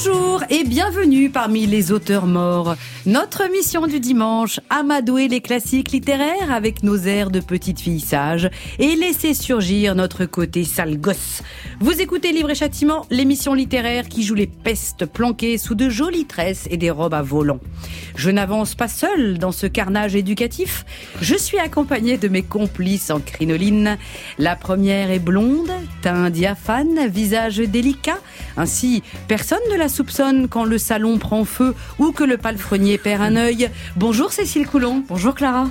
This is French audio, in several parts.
Bonjour et bienvenue parmi les auteurs morts. Notre mission du dimanche, amadouer les classiques littéraires avec nos airs de petites filles sages et laisser surgir notre côté sale gosse. Vous écoutez Livre et Châtiment, l'émission littéraire qui joue les pestes planquées sous de jolies tresses et des robes à volants. Je n'avance pas seul dans ce carnage éducatif. Je suis accompagné de mes complices en crinoline. La première est blonde, teint diaphane, visage délicat. Ainsi, personne ne la soupçonne quand le salon prend feu ou que le palefrenier perd un œil. Bonjour Cécile Coulon. Bonjour Clara.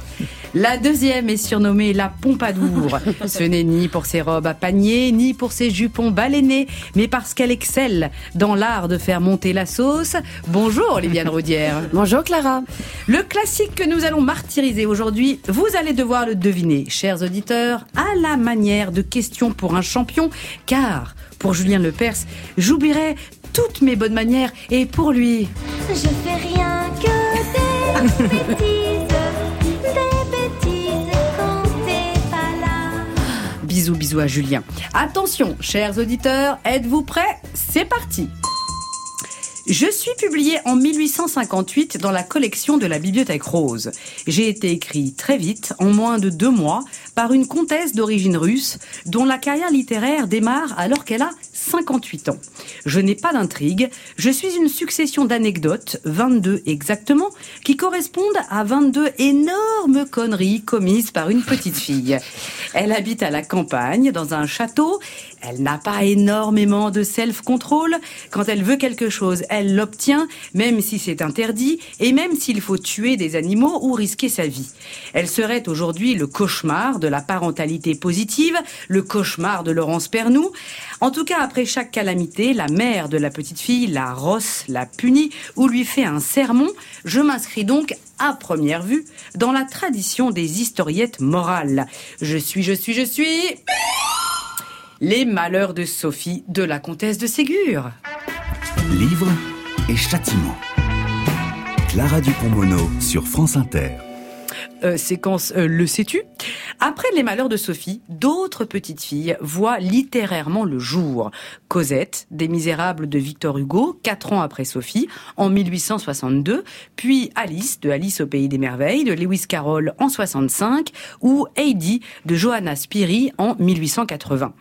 La deuxième est surnommée la Pompadour. Ce n'est ni pour ses robes à panier, ni pour ses jupons balénés, mais parce qu'elle excelle dans l'art de faire monter la sauce. Bonjour Oliviane Rodière. Bonjour Clara. Le classique que nous allons martyriser aujourd'hui, vous allez devoir le deviner, chers auditeurs, à la manière de questions pour un champion, car pour Julien Lepers, j'oublierai toutes mes bonnes manières et pour lui. Je fais rien que des bêtises, des bêtises quand t'es pas là. Bisous, bisous à Julien. Attention, chers auditeurs, êtes-vous prêts? C'est parti je suis publié en 1858 dans la collection de la Bibliothèque Rose. J'ai été écrit très vite, en moins de deux mois, par une comtesse d'origine russe, dont la carrière littéraire démarre alors qu'elle a 58 ans. Je n'ai pas d'intrigue, je suis une succession d'anecdotes, 22 exactement, qui correspondent à 22 énormes conneries commises par une petite fille. Elle habite à la campagne, dans un château, elle n'a pas énormément de self-control. Quand elle veut quelque chose, elle l'obtient, même si c'est interdit, et même s'il faut tuer des animaux ou risquer sa vie. Elle serait aujourd'hui le cauchemar de la parentalité positive, le cauchemar de Laurence Pernou. En tout cas, après chaque calamité, la mère de la petite fille la rosse, la punit ou lui fait un sermon. Je m'inscris donc à première vue dans la tradition des historiettes morales. Je suis, je suis, je suis... Les malheurs de Sophie de la comtesse de Ségur. Livre et châtiment. Clara Dupont-Mono sur France Inter. Euh, séquence euh, Le sais-tu? Après les malheurs de Sophie, d'autres petites filles voient littérairement le jour. Cosette, des Misérables de Victor Hugo, quatre ans après Sophie, en 1862, puis Alice, de Alice au Pays des Merveilles, de Lewis Carroll en 65, ou Heidi, de Johanna Spiri en 1880.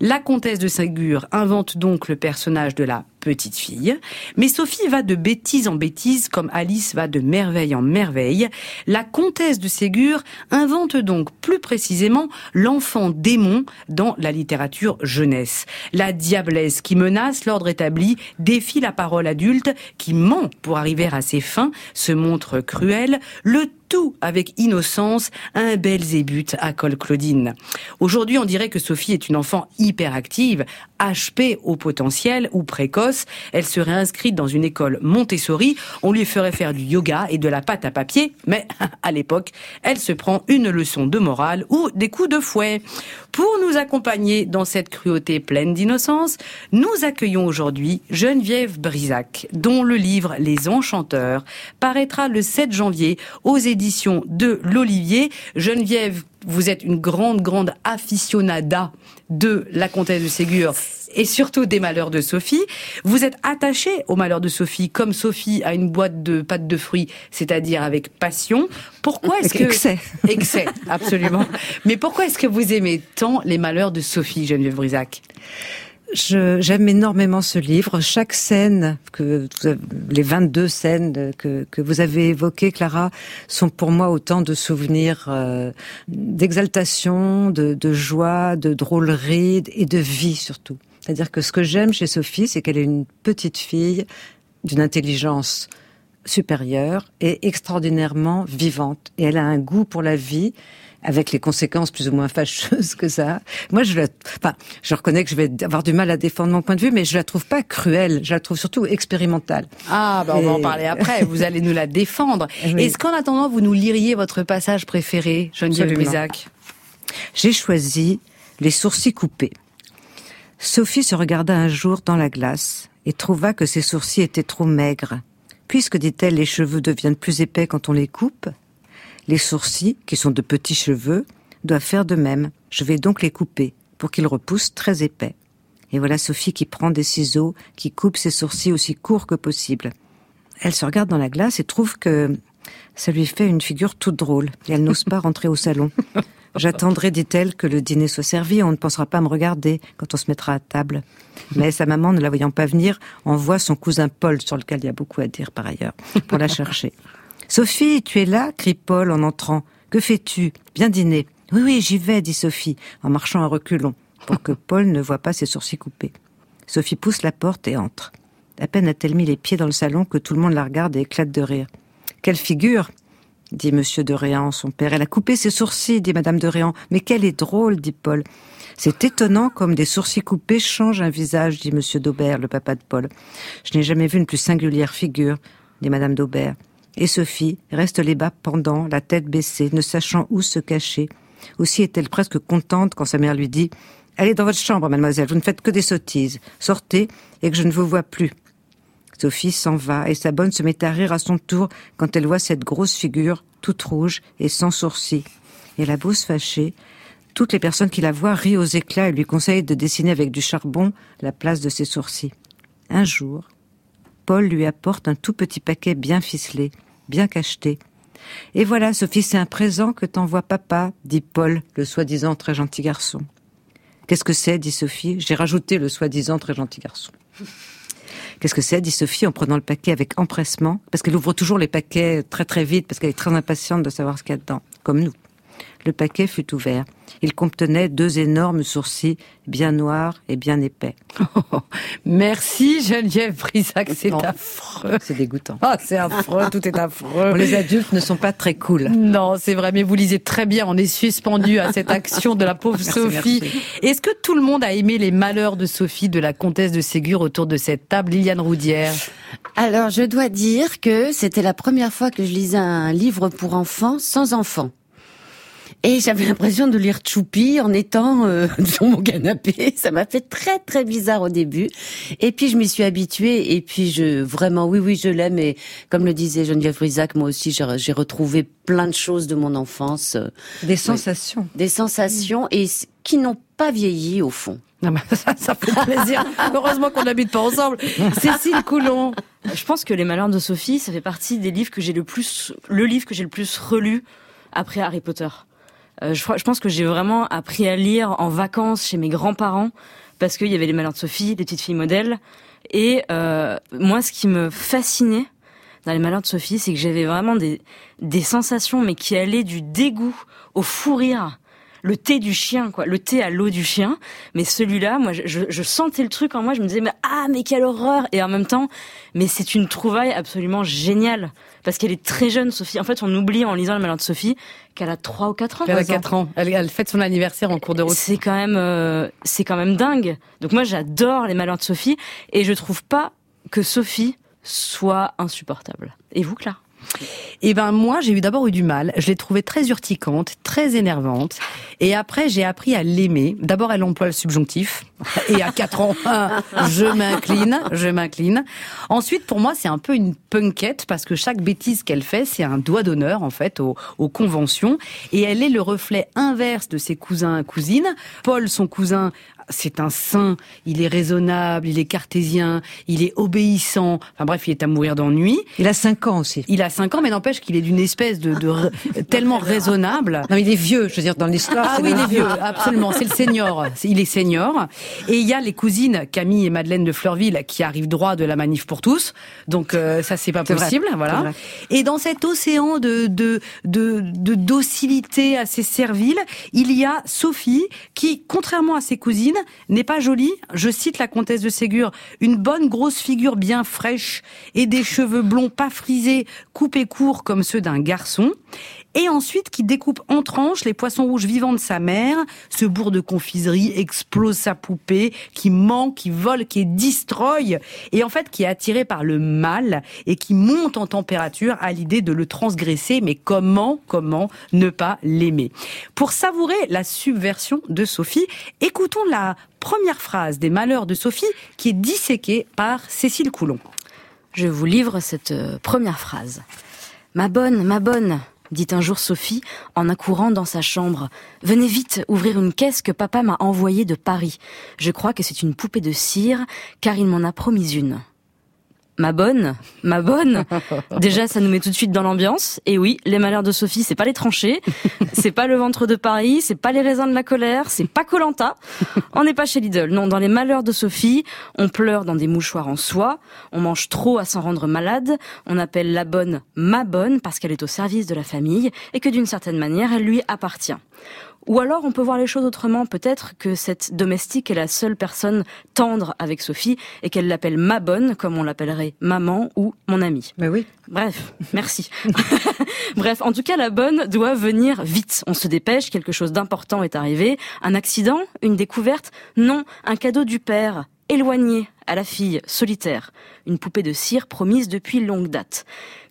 La comtesse de Ségur invente donc le personnage de la petite fille. Mais Sophie va de bêtise en bêtise comme Alice va de merveille en merveille. La comtesse Ségur invente donc plus précisément l'enfant démon dans la littérature jeunesse. La diablesse qui menace l'ordre établi défie la parole adulte qui ment pour arriver à ses fins, se montre cruelle, le tout avec innocence, un bel zébut à Col Claudine. Aujourd'hui, on dirait que Sophie est une enfant hyperactive, HP au potentiel ou précoce. Elle serait inscrite dans une école Montessori. On lui ferait faire du yoga et de la pâte à papier, mais à l'époque, elle se prend une leçon de morale ou des coups de fouet. Pour nous accompagner dans cette cruauté pleine d'innocence, nous accueillons aujourd'hui Geneviève Brisac, dont le livre Les Enchanteurs paraîtra le 7 janvier aux éditions de l'Olivier. Geneviève, vous êtes une grande, grande aficionada de la comtesse de Ségur et surtout des malheurs de Sophie. Vous êtes attachée aux malheurs de Sophie, comme Sophie a une boîte de pâtes de fruits, c'est-à-dire avec passion. Pourquoi est-ce que excès excès absolument. Mais pourquoi est-ce que vous aimez tant les malheurs de Sophie, Geneviève Brisac? J'aime énormément ce livre. Chaque scène, que les 22 scènes que, que vous avez évoquées, Clara, sont pour moi autant de souvenirs euh, d'exaltation, de, de joie, de drôlerie et de vie surtout. C'est-à-dire que ce que j'aime chez Sophie, c'est qu'elle est une petite fille d'une intelligence supérieure et extraordinairement vivante. Et elle a un goût pour la vie avec les conséquences plus ou moins fâcheuses que ça. a. Moi, je la, enfin, je reconnais que je vais avoir du mal à défendre mon point de vue, mais je la trouve pas cruelle. Je la trouve surtout expérimentale. Ah, bah on va en parler après. Vous allez nous la défendre. Oui. Est-ce qu'en attendant, vous nous liriez votre passage préféré, Geneviève. Brisac J'ai choisi les sourcils coupés. Sophie se regarda un jour dans la glace et trouva que ses sourcils étaient trop maigres. Puisque, dit-elle, les cheveux deviennent plus épais quand on les coupe, les sourcils, qui sont de petits cheveux, doivent faire de même. Je vais donc les couper pour qu'ils repoussent très épais. Et voilà Sophie qui prend des ciseaux, qui coupe ses sourcils aussi courts que possible. Elle se regarde dans la glace et trouve que ça lui fait une figure toute drôle. Et elle n'ose pas rentrer au salon. J'attendrai, dit-elle, que le dîner soit servi. On ne pensera pas à me regarder quand on se mettra à table. Mais sa maman, ne la voyant pas venir, envoie son cousin Paul, sur lequel il y a beaucoup à dire par ailleurs, pour la chercher. Sophie, tu es là crie Paul en entrant. Que fais-tu? Bien dîner. Oui, oui, j'y vais, dit Sophie, en marchant à reculons, pour que Paul ne voie pas ses sourcils coupés. Sophie pousse la porte et entre. À peine a-t-elle mis les pieds dans le salon que tout le monde la regarde et éclate de rire. Quelle figure? dit Monsieur de Réan, son père. Elle a coupé ses sourcils, dit Madame de Réan. Mais qu'elle est drôle, dit Paul. C'est étonnant comme des sourcils coupés changent un visage, dit Monsieur d'Aubert, le papa de Paul. Je n'ai jamais vu une plus singulière figure, dit Madame d'Aubert. Et Sophie reste les bas pendant, la tête baissée, ne sachant où se cacher. Aussi est-elle presque contente quand sa mère lui dit Allez dans votre chambre, mademoiselle, vous ne faites que des sottises. Sortez et que je ne vous vois plus. Sophie s'en va et sa bonne se met à rire à son tour quand elle voit cette grosse figure, toute rouge et sans sourcils. Et la bouse fâchée, toutes les personnes qui la voient rient aux éclats et lui conseillent de dessiner avec du charbon la place de ses sourcils. Un jour, Paul lui apporte un tout petit paquet bien ficelé, bien cacheté. Et voilà, Sophie, c'est un présent que t'envoie papa, dit Paul, le soi-disant très gentil garçon. Qu'est-ce que c'est dit Sophie? J'ai rajouté le soi-disant très gentil garçon. Qu'est-ce que c'est dit Sophie en prenant le paquet avec empressement, parce qu'elle ouvre toujours les paquets très très vite, parce qu'elle est très impatiente de savoir ce qu'il y a dedans, comme nous. Le paquet fut ouvert. Il contenait deux énormes sourcils, bien noirs et bien épais. Merci Geneviève Brisac, c'est affreux. C'est dégoûtant. Ah, c'est affreux, tout est affreux. Les adultes ne sont pas très cool. Non, c'est vrai, mais vous lisez très bien. On est suspendu à cette action de la pauvre Merci, Sophie. Est-ce que tout le monde a aimé les malheurs de Sophie de la comtesse de Ségur autour de cette table, Liliane Roudière? Alors, je dois dire que c'était la première fois que je lisais un livre pour enfants sans enfants. Et j'avais l'impression de lire Choupi en étant euh, sur mon canapé. Ça m'a fait très très bizarre au début. Et puis je m'y suis habituée. Et puis je vraiment oui oui je l'aime. Et comme le disait Geneviève Brisac, moi aussi j'ai j'ai retrouvé plein de choses de mon enfance, euh, Des sensations. des sensations et qui n'ont pas vieilli au fond. Non, mais ça, ça fait plaisir. Heureusement qu'on n'habite pas ensemble. Cécile Coulon. Je pense que Les Malheurs de Sophie, ça fait partie des livres que j'ai le plus, le livre que j'ai le plus relu après Harry Potter. Euh, je, je pense que j'ai vraiment appris à lire en vacances chez mes grands-parents parce qu'il y avait Les Malheurs de Sophie, Les Petites Filles Modèles. Et euh, moi, ce qui me fascinait dans Les Malheurs de Sophie, c'est que j'avais vraiment des, des sensations, mais qui allaient du dégoût au fou rire. Le thé du chien, quoi. Le thé à l'eau du chien. Mais celui-là, moi, je, je, sentais le truc en moi. Je me disais, mais ah, mais quelle horreur! Et en même temps, mais c'est une trouvaille absolument géniale. Parce qu'elle est très jeune, Sophie. En fait, on oublie en lisant le malheur de Sophie qu'elle a 3 ou 4 ans. Elle a par exemple. 4 ans. Elle, elle fête son anniversaire en cours de route. C'est quand même, euh, c'est quand même dingue. Donc moi, j'adore les malheurs de Sophie. Et je trouve pas que Sophie soit insupportable. Et vous, Claire? Eh ben moi, j'ai eu d'abord eu du mal. Je l'ai trouvée très urticante, très énervante. Et après, j'ai appris à l'aimer. D'abord, elle emploie le subjonctif. Et à 4 ans, je m'incline, je m'incline. Ensuite, pour moi, c'est un peu une punkette parce que chaque bêtise qu'elle fait, c'est un doigt d'honneur en fait aux, aux conventions. Et elle est le reflet inverse de ses cousins cousines. Paul, son cousin, c'est un saint. Il est raisonnable, il est cartésien, il est obéissant. Enfin bref, il est à mourir d'ennui. Il a cinq ans aussi. Il a 5 ans, mais n'empêche qu'il est d'une espèce de, tellement raisonnable. Non, il est vieux, je veux dire, dans l'histoire. Ah oui, il est vieux, absolument. C'est le senior. Il est senior. Et il y a les cousines Camille et Madeleine de Fleurville qui arrivent droit de la manif pour tous. Donc euh, ça, c'est pas vrai, possible, voilà. Et dans cet océan de, de de de docilité assez servile, il y a Sophie qui, contrairement à ses cousines, n'est pas jolie. Je cite la comtesse de Ségur une bonne grosse figure bien fraîche et des cheveux blonds pas frisés, coupés courts comme ceux d'un garçon. Et ensuite, qui découpe en tranches les poissons rouges vivants de sa mère, se bourre de confiserie, explose sa poupée, qui ment, qui vole, qui destroy, et en fait qui est attiré par le mal et qui monte en température à l'idée de le transgresser. Mais comment, comment ne pas l'aimer? Pour savourer la subversion de Sophie, écoutons la première phrase des Malheurs de Sophie qui est disséquée par Cécile Coulon. Je vous livre cette euh, première phrase. Ma bonne, ma bonne, dit un jour Sophie en accourant dans sa chambre. Venez vite ouvrir une caisse que papa m'a envoyée de Paris. Je crois que c'est une poupée de cire, car il m'en a promis une. Ma bonne, ma bonne. Déjà, ça nous met tout de suite dans l'ambiance. Et oui, les malheurs de Sophie, c'est pas les tranchées, c'est pas le ventre de Paris, c'est pas les raisins de la colère, c'est pas Colanta. On n'est pas chez Lidl. Non, dans les malheurs de Sophie, on pleure dans des mouchoirs en soie, on mange trop à s'en rendre malade, on appelle la bonne ma bonne parce qu'elle est au service de la famille et que d'une certaine manière, elle lui appartient. Ou alors on peut voir les choses autrement, peut-être que cette domestique est la seule personne tendre avec Sophie et qu'elle l'appelle ma bonne, comme on l'appellerait maman ou mon amie. Mais oui. Bref, merci. Bref, en tout cas, la bonne doit venir vite. On se dépêche, quelque chose d'important est arrivé. Un accident Une découverte Non, un cadeau du père, éloigné à la fille, solitaire. Une poupée de cire promise depuis longue date.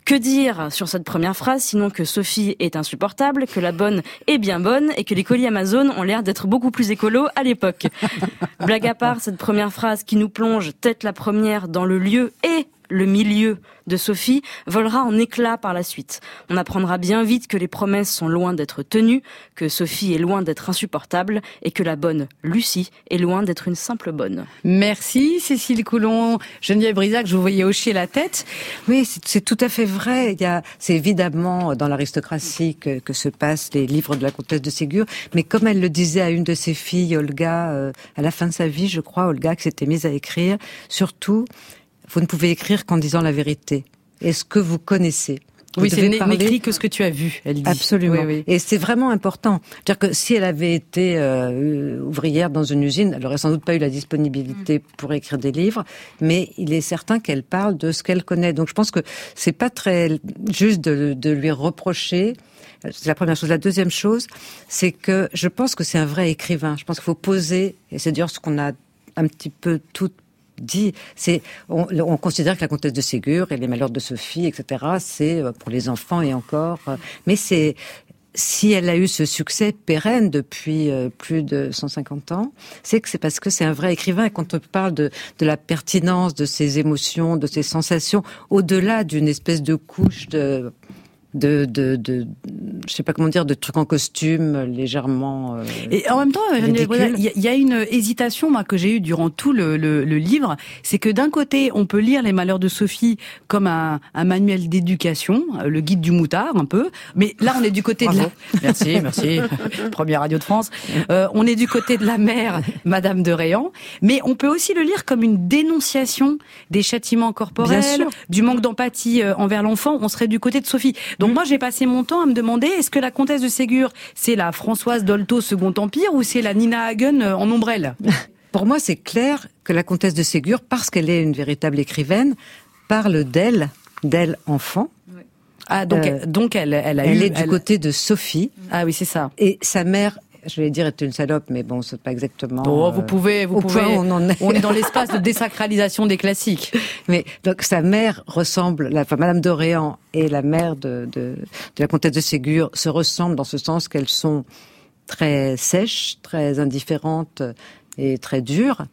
Que dire sur cette première phrase, sinon que Sophie est insupportable, que la bonne est bien bonne et que les colis Amazon ont l'air d'être beaucoup plus écolos à l'époque. Blague à part, cette première phrase qui nous plonge tête la première dans le lieu et le milieu de Sophie volera en éclats par la suite. On apprendra bien vite que les promesses sont loin d'être tenues, que Sophie est loin d'être insupportable et que la bonne Lucie est loin d'être une simple bonne. Merci Cécile Coulon, Geneviève Brisac, je vous voyais hocher la tête. Oui, c'est tout à fait vrai. C'est évidemment dans l'aristocratie que, que se passent les livres de la comtesse de Ségur. Mais comme elle le disait à une de ses filles, Olga, euh, à la fin de sa vie, je crois, Olga, qui s'était mise à écrire, surtout, vous ne pouvez écrire qu'en disant la vérité. Est-ce que vous connaissez? Vous Oui, c'est n'écrit que ce que tu as vu, elle dit. Absolument. Oui, oui. Et c'est vraiment important. C'est-à-dire que si elle avait été euh, ouvrière dans une usine, elle aurait sans doute pas eu la disponibilité Mm. pour écrire des livres, mais il est certain qu'elle parle de ce qu'elle connaît. Donc je pense que c'est pas très juste de, de lui reprocher. C'est la première chose. La deuxième chose, c'est que je pense que c'est un vrai écrivain. Je pense qu'il faut poser, et c'est d'ailleurs ce qu'on a un petit peu tout dit, on, on considère que la comtesse de Ségur et les malheurs de Sophie, etc. C'est euh, pour les enfants et encore, euh, mais si elle a eu ce succès pérenne depuis euh, plus de 150 ans, c'est que c'est parce que c'est un vrai écrivain. Et quand on parle de la pertinence de ses émotions, de ses sensations, au-delà d'une espèce de couche de de, de, de, je sais pas comment dire, de trucs en costume légèrement. euh, Et en même temps. Brisac, il y, a- il y a une hésitation moi que j'ai eue durant tout le, le- le livre, c'est que d'un côté, on peut lire Les Malheurs de Sophie comme un, un manuel d'éducation, euh, le guide du moutard un peu, mais là on est du côté de la... Merci, merci, première radio de France. Euh, on est du côté de la mère, Madame de Réan, mais on peut aussi le lire comme une dénonciation des châtiments corporels, du manque d'empathie euh, envers l'enfant. On serait du côté de Sophie. Donc moi j'ai passé mon temps à me demander est-ce que la comtesse de Ségur c'est la Françoise Dolto Second Empire ou c'est la Nina Hagen euh, en ombrelle Pour moi, c'est clair que la comtesse de Ségur, parce qu'elle est une véritable écrivaine, parle d'elle, d'elle enfant. Ah donc Euh, elle- donc elle elle a Elle eu est du côté de Sophie Ah oui c'est ça. et sa mère. Je vais dire est une salope, mais bon, c'est pas exactement. Oh, euh, vous pouvez vous pouvez on en est. on est dans l'espace de désacralisation des classiques. Mais donc sa mère ressemble, la enfin, Madame d'Orléans et la mère de, de, de la comtesse de Ségur se ressemblent dans ce sens qu'elles sont très sèches, très indifférentes et très dures.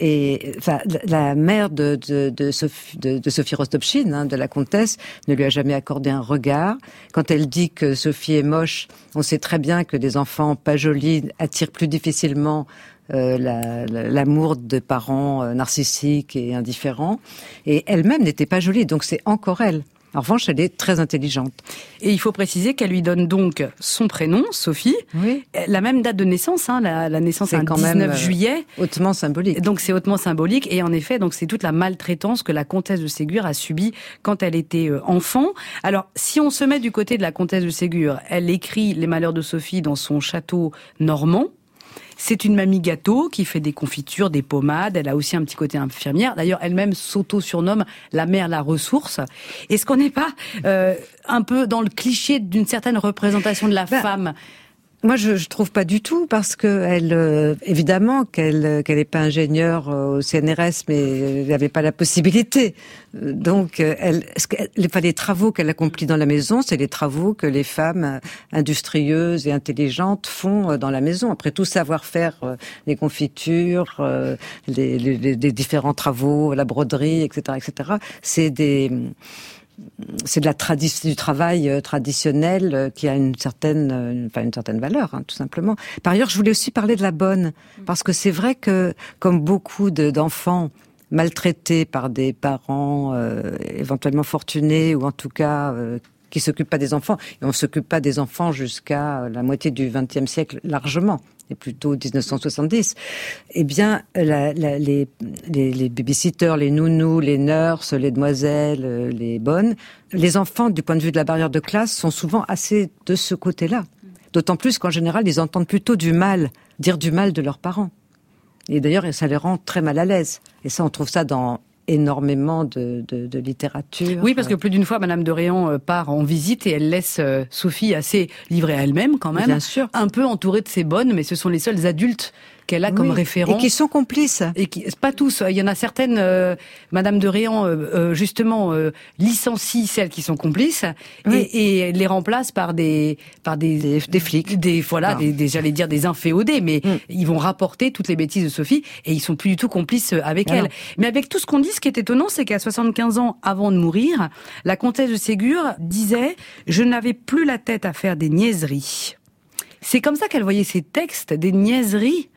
Et enfin, la- mère de, de, de Sophie, de, de Sophie Rostopchine, hein, de la comtesse, ne lui a jamais accordé un regard. Quand elle dit que Sophie est moche, on sait très bien que des enfants pas jolis attirent plus difficilement euh, la- la- l'amour de parents euh, narcissiques et indifférents. Et elle-même n'était pas jolie, donc c'est encore elle. En revanche, elle est très intelligente. Et il faut préciser qu'elle lui donne donc son prénom Sophie, Oui. la même date de naissance hein, la, la naissance C'est un quand 19 même, euh, juillet. Hautement symbolique. Donc c'est hautement symbolique et en effet donc c'est toute la maltraitance que la comtesse de Ségur a subie quand elle était euh, enfant. Alors si on se met du côté de la comtesse de Ségur, elle écrit Les Malheurs de Sophie dans son château normand. C'est une mamie gâteau qui fait des confitures, des pommades. Elle a aussi un petit côté infirmière. D'ailleurs, elle-même s'auto-surnomme la mère la ressource. Est-ce qu'on n'est pas euh, un peu dans le cliché d'une certaine représentation de la Ben, femme Moi, je, je trouve pas du tout parce que elle, euh, évidemment, qu'elle euh, qu'elle n'est pas ingénieure euh, au CNRS, mais elle n'avait pas la possibilité. Euh, Donc, euh, elle, les, enfin, les travaux qu'elle accomplit dans la maison, c'est les travaux que les femmes euh, industrieuses et intelligentes font euh, dans la maison. Après tout savoir faire euh, les confitures, euh, les- les- les différents travaux, la broderie, etc., etc. C'est des c'est de la tradition du travail euh, traditionnel euh, qui a une certaine, euh, enfin une certaine valeur, hein, tout simplement. Par ailleurs, je voulais aussi parler de la bonne, parce que c'est vrai que, comme beaucoup de- d'enfants maltraités par des parents euh, éventuellement fortunés ou en tout cas euh, qui s'occupent pas des enfants, et on s'occupe pas des enfants jusqu'à la moitié du XXe siècle largement, et plutôt 1970. Eh bien, la- la- les, les, les babysitters, les nounous, les nurses, les demoiselles, euh, les bonnes, les enfants, du point de vue de la barrière de classe, sont souvent assez de ce côté-là. D'autant plus qu'en général, ils entendent plutôt du mal, dire du mal de leurs parents. Et d'ailleurs, ça les rend très mal à l'aise. Et ça, on trouve ça dans énormément de, de, de littérature. Oui, parce que plus d'une fois, Madame de Réan euh, part en visite et elle laisse euh, Sophie assez livrée à elle-même quand même. Bien sûr. Un peu entourée de ses bonnes, mais ce sont les seuls adultes qu'elle a comme Oui. référents. Et qui sont complices. Et qui, pas tous, il y en a certaines, euh, Madame de Réan, euh, euh, justement, euh, licencie celles qui sont complices Oui. et, et les remplace par des, par des, Des- des flics. des, voilà, Ah. des, des- j'allais dire des inféodés, mais Mm. ils vont rapporter toutes les bêtises de Sophie et ils sont plus du tout complices avec Ah elle. Mais avec tout ce qu'on dit, ce qui est étonnant, c'est qu'à 75 ans avant de mourir, la comtesse de Ségur disait « Je n'avais plus la tête à faire des niaiseries ». C'est comme ça qu'elle voyait ses textes, des niaiseries.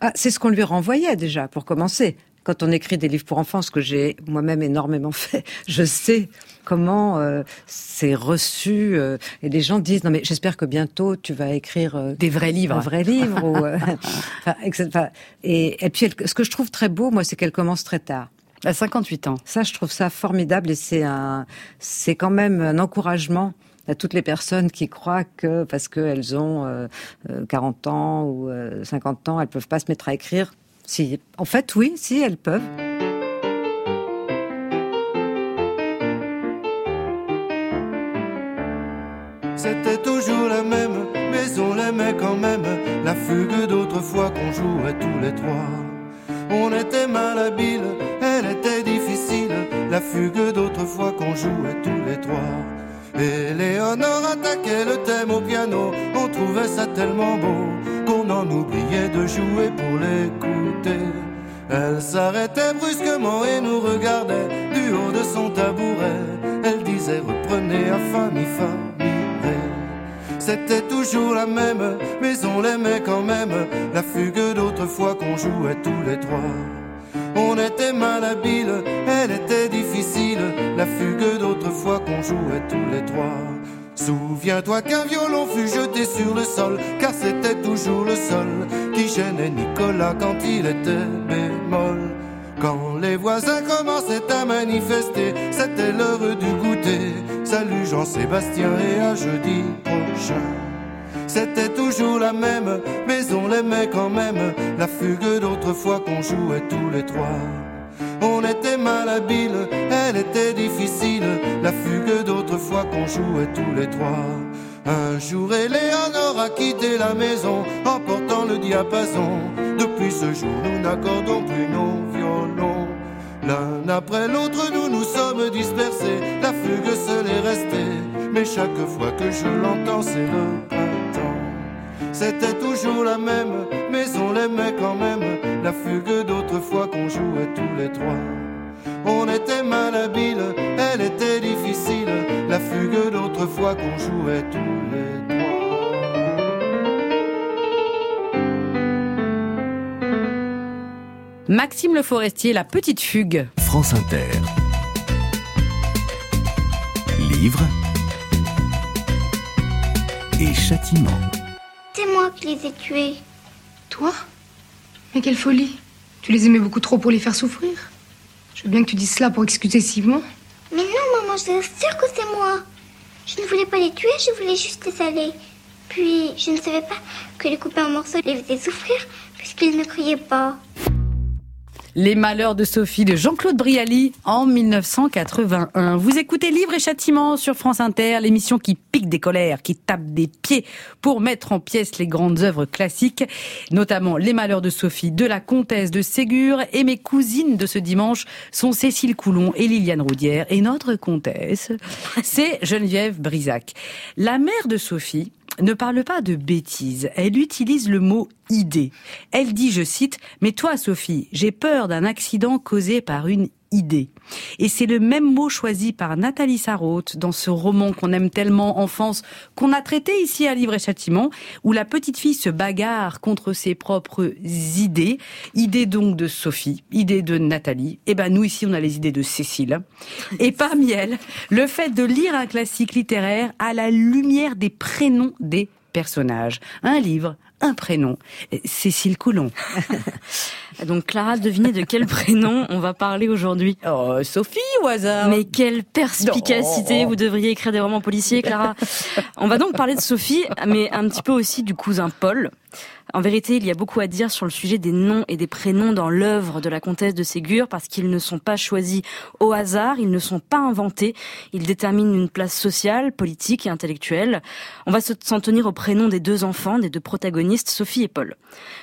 Ah, c'est ce qu'on lui renvoyait déjà, pour commencer. Quand on écrit des livres pour enfants, ce que j'ai moi-même énormément fait, je sais comment euh, c'est reçu. euh, et les gens disent non mais j'espère que bientôt tu vas écrire euh, Des vrais livres. un vrai livre. ou, enfin, etc. Enfin, et, et puis elle- ce que je trouve très beau, moi, c'est qu'elle commence très tard. À 58 ans. Ça, je trouve ça formidable et c'est un, c'est quand même un encouragement à toutes les personnes qui croient que parce qu'elles ont euh, euh, 40 ans ou euh, 50 ans, elles peuvent pas se mettre à écrire. Si, en fait, oui, si elles peuvent. C'était toujours la même, mais on l'aimait quand même. La fugue d'autrefois qu'on jouait tous les trois. On était malhabile, elle était difficile. La fugue d'autrefois qu'on jouait tous les trois. Et Léonore attaquait le thème au piano. On trouvait ça tellement beau qu'on en oubliait de jouer pour l'écouter. Elle s'arrêtait brusquement et nous regardait du haut de son tabouret. Elle disait reprenez à fa mi fa mi ré. C'était toujours la même, mais on l'aimait quand même. La fugue d'autrefois qu'on jouait tous les trois. On était malhabile, elle était difficile. La fugue d'autrefois qu'on jouait tous les trois. Souviens-toi qu'un violon fut jeté sur le sol, car c'était toujours le sol qui gênait Nicolas quand il était bémol. Quand les voisins commençaient à manifester, c'était l'heure du goûter. Salut Jean-Sébastien et à jeudi prochain. C'était toujours la même, mais on l'aimait quand même. La fugue d'autrefois qu'on jouait tous les trois. On était malhabile, elle était difficile. La fugue d'autrefois qu'on jouait tous les trois. Un jour, Éléonore a quitté la maison en portant le diapason. Depuis ce jour, nous n'accordons plus nos violons. L'un après l'autre, nous nous sommes dispersés. La fugue seule est restée. Mais chaque fois que je l'entends, c'est le printemps. C'était toujours la même, mais on l'aimait quand même. La fugue d'autrefois jouait tous les trois. On était malhabile, elle était difficile. La fugue d'autrefois qu'on jouait tous les trois. Maxime Le Forestier, La Petite Fugue. France Inter. Livre et châtiment. C'est moi qui les ai tués. Toi? Mais quelle folie Tu les aimais beaucoup trop pour les faire souffrir Je veux bien que tu dises cela pour excuser Simon. Mais non, maman, je suis sûre que c'est moi. Je ne voulais pas les tuer, je voulais juste les saler. Puis, je ne savais pas que les couper en morceaux les faisait souffrir, puisqu'ils ne criaient pas. Les malheurs de Sophie de Jean-Claude Brialy en 1981. Vous écoutez Livre et Châtiment sur France Inter, l'émission qui pique des colères, qui tape des pieds pour mettre en pièces les grandes œuvres classiques, notamment Les malheurs de Sophie de la comtesse de Ségur et mes cousines de ce dimanche sont Cécile Coulon et Liliane Roudière et notre comtesse, c'est Geneviève Brisac. La mère de Sophie ne parle pas de bêtises, elle utilise le mot idée. Elle dit, je cite, Mais toi, Sophie, j'ai peur d'un accident causé par une idée. Et c'est le même mot choisi par Nathalie Sarraute dans ce roman qu'on aime tellement enfance, qu'on a traité ici à Livre et Châtiment, où la petite fille se bagarre contre ses propres idées. Idées donc de Sophie, idées de Nathalie. Et ben nous ici on a les idées de Cécile. Et parmi elles, le fait de lire un classique littéraire à la lumière des prénoms des personnages. Un livre, un prénom. Cécile Coulon. Donc Clara, devinez de quel prénom on va parler aujourd'hui Oh, Sophie au hasard. Mais quelle perspicacité Vous devriez écrire des romans policiers, Clara. on va donc parler de Sophie, mais un petit peu aussi du cousin Paul. En vérité, il y a beaucoup à dire sur le sujet des noms et des prénoms dans l'œuvre de la comtesse de Ségur parce qu'ils ne sont pas choisis au hasard, ils ne sont pas inventés, ils déterminent une place sociale, politique et intellectuelle. On va s'en tenir au prénom des deux enfants, des deux protagonistes, Sophie et Paul.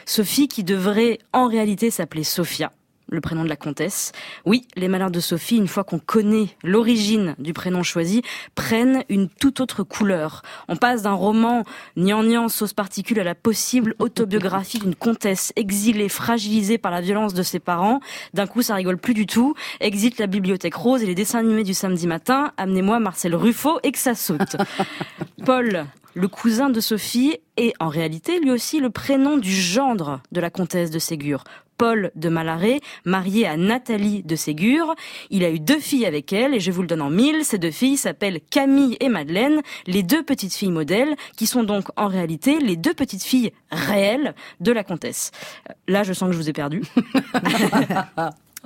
Sophie qui devrait en réalité s'appeler Sophia le prénom de la comtesse. Oui, les malheurs de Sophie, une fois qu'on connaît l'origine du prénom choisi, prennent une toute autre couleur. On passe d'un roman gnangnan sauce particule à la possible autobiographie d'une comtesse exilée, fragilisée par la violence de ses parents. D'un coup, ça rigole plus du tout. Exit la bibliothèque rose et les dessins animés du samedi matin. Amenez-moi Marcel Ruffo et que ça saute. Paul, le cousin de Sophie, est en réalité lui aussi le prénom du gendre de la comtesse de Ségur. Paul de Malaret, marié à Nathalie de Ségur. Il a eu deux filles avec elle et je vous le donne en mille. Ces deux filles s'appellent Camille et Madeleine, les deux petites filles modèles, qui sont donc en réalité les deux petites filles réelles de la comtesse. Là, je sens que je vous ai perdu.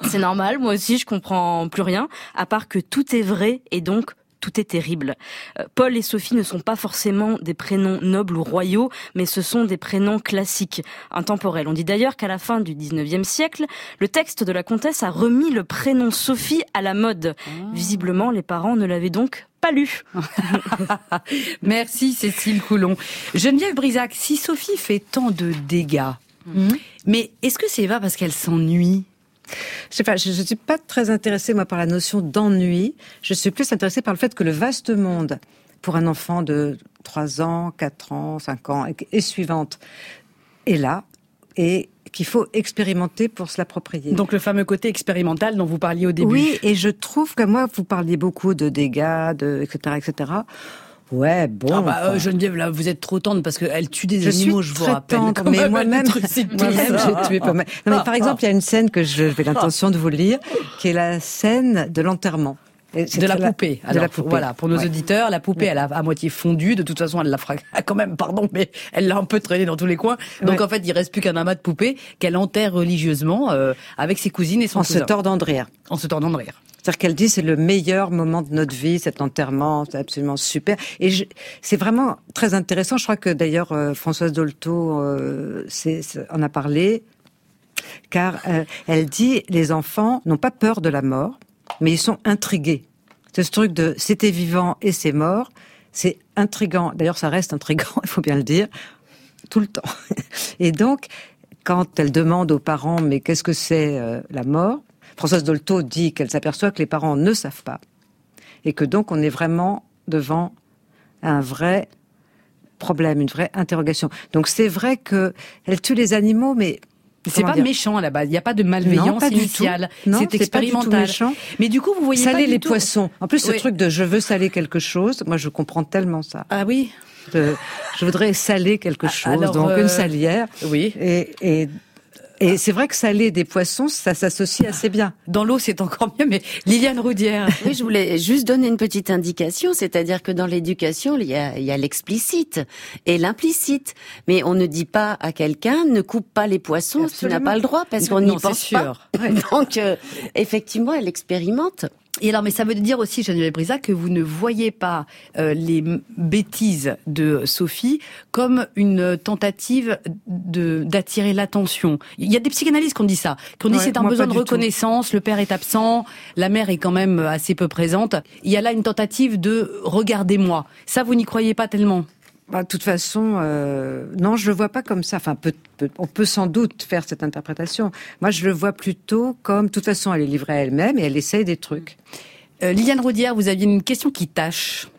C'est normal, moi aussi je comprends plus rien, à part que tout est vrai et donc tout est terrible. Euh, Paul et Sophie ne sont pas forcément des prénoms nobles ou royaux, mais ce sont des prénoms classiques, intemporels. On dit d'ailleurs qu'à la fin du 19e siècle, le texte de la comtesse a remis le prénom Sophie à la mode. Ah. Visiblement, les parents ne l'avaient donc pas lu. Merci Cécile Coulon. Geneviève Brisac, si Sophie fait tant de dégâts, mhm. mais est-ce que c'est pas parce qu'elle s'ennuie? Je sais pas, je ne suis pas très intéressée, moi, par la notion d'ennui. Je suis plus intéressée par le fait que le vaste monde, pour un enfant de 3 ans, 4 ans, 5 ans et, suivante, est là et qu'il faut expérimenter pour se l'approprier. Donc le fameux côté expérimental dont vous parliez au début. Oui, et je trouve que moi, vous parliez beaucoup de dégâts, de, etc., etc. Ouais, bon. Ah bah, euh, Geneviève, là, vous êtes trop tendre parce qu'elle tue des animaux, je vous rappelle. Tendre, mais moi-même, moi-même, j'ai tué pas mal. Non, mais par exemple, il y a une scène que je vais l'intention de vous lire, qui est la scène de l'enterrement. De la, poupée. de la poupée. Voilà, pour nos auditeurs, la poupée, elle a à moitié fondu. De toute façon, elle l'a fera quand même, pardon, mais elle l'a un peu traîné dans tous les coins. Donc en fait, il reste plus qu'un amas de poupées qu'elle enterre religieusement euh, avec ses cousines et son en cousin. En se tordant de rire. En se tordant de rire. C'est-à-dire qu'elle dit c'est le meilleur moment de notre vie, cet enterrement, c'est absolument super. Et c'est vraiment très intéressant. Je crois que d'ailleurs euh, Françoise Dolto euh, en a parlé, car euh, elle dit les enfants n'ont pas peur de la mort, mais ils sont intrigués. Ce truc de c'était vivant et c'est mort, c'est intrigant. D'ailleurs, ça reste intrigant, il faut bien le dire, tout le temps. Et donc, quand elle demande aux parents mais qu'est-ce que c'est la mort Françoise Dolto dit qu'elle s'aperçoit que les parents ne savent pas et que donc on est vraiment devant un vrai problème, une vraie interrogation. Donc c'est vrai que elle tue les animaux, mais c'est pas méchant à la base. Il n'y a pas de malveillance initiale. C'est expérimental. Mais du coup, vous voyez saler les poissons. En plus, ce truc de je veux saler quelque chose, moi, je comprends tellement ça. Ah oui. je voudrais saler quelque ah, chose, donc une euh, salière. Oui. Et, et et c'est vrai que saler des poissons, ça s'associe assez bien. Dans l'eau, c'est encore mieux, mais Liliane Roudière. Oui, je voulais juste donner une petite indication, c'est-à-dire que dans l'éducation, il y a, l'explicite et l'implicite. Mais on ne dit pas à quelqu'un, ne coupe pas les poissons, tu n'as pas le droit, parce qu'on n'y pense sûr. pas. Donc, euh, effectivement, elle expérimente. Et alors, mais ça veut dire aussi, Geneviève Brisa, que vous ne voyez pas euh, les bêtises de Sophie comme une tentative de d'attirer l'attention. Il y a des psychanalystes qui ont dit ça, qui ont dit c'est un besoin de reconnaissance, le père est absent, la mère est quand même assez peu présente. Il y a là une tentative de regardez-moi. Ça, vous n'y croyez pas tellement? Bah, de toute façon, euh, non, je le vois pas comme ça. Enfin, on peut sans doute faire cette interprétation. Moi, je le vois plutôt comme, de toute façon, elle est livrée à elle-même et elle essaye des trucs. Euh, Liliane Roudière, vous aviez une question qui tâche.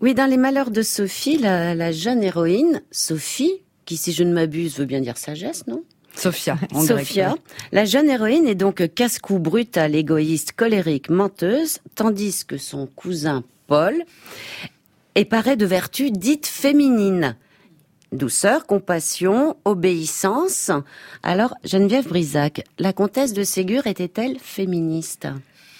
Oui, dans Les Malheurs de Sophie, la, jeune héroïne, Sophie, qui, si je ne m'abuse, veut bien dire sagesse, non? Sophia, en Sophia. grec. La jeune héroïne est donc casse-cou, brutale, égoïste, colérique, menteuse, tandis que son cousin Paul est paré de vertus dites féminines. Douceur, compassion, obéissance. Alors, Geneviève Brisac, la comtesse de Ségur était-elle féministe?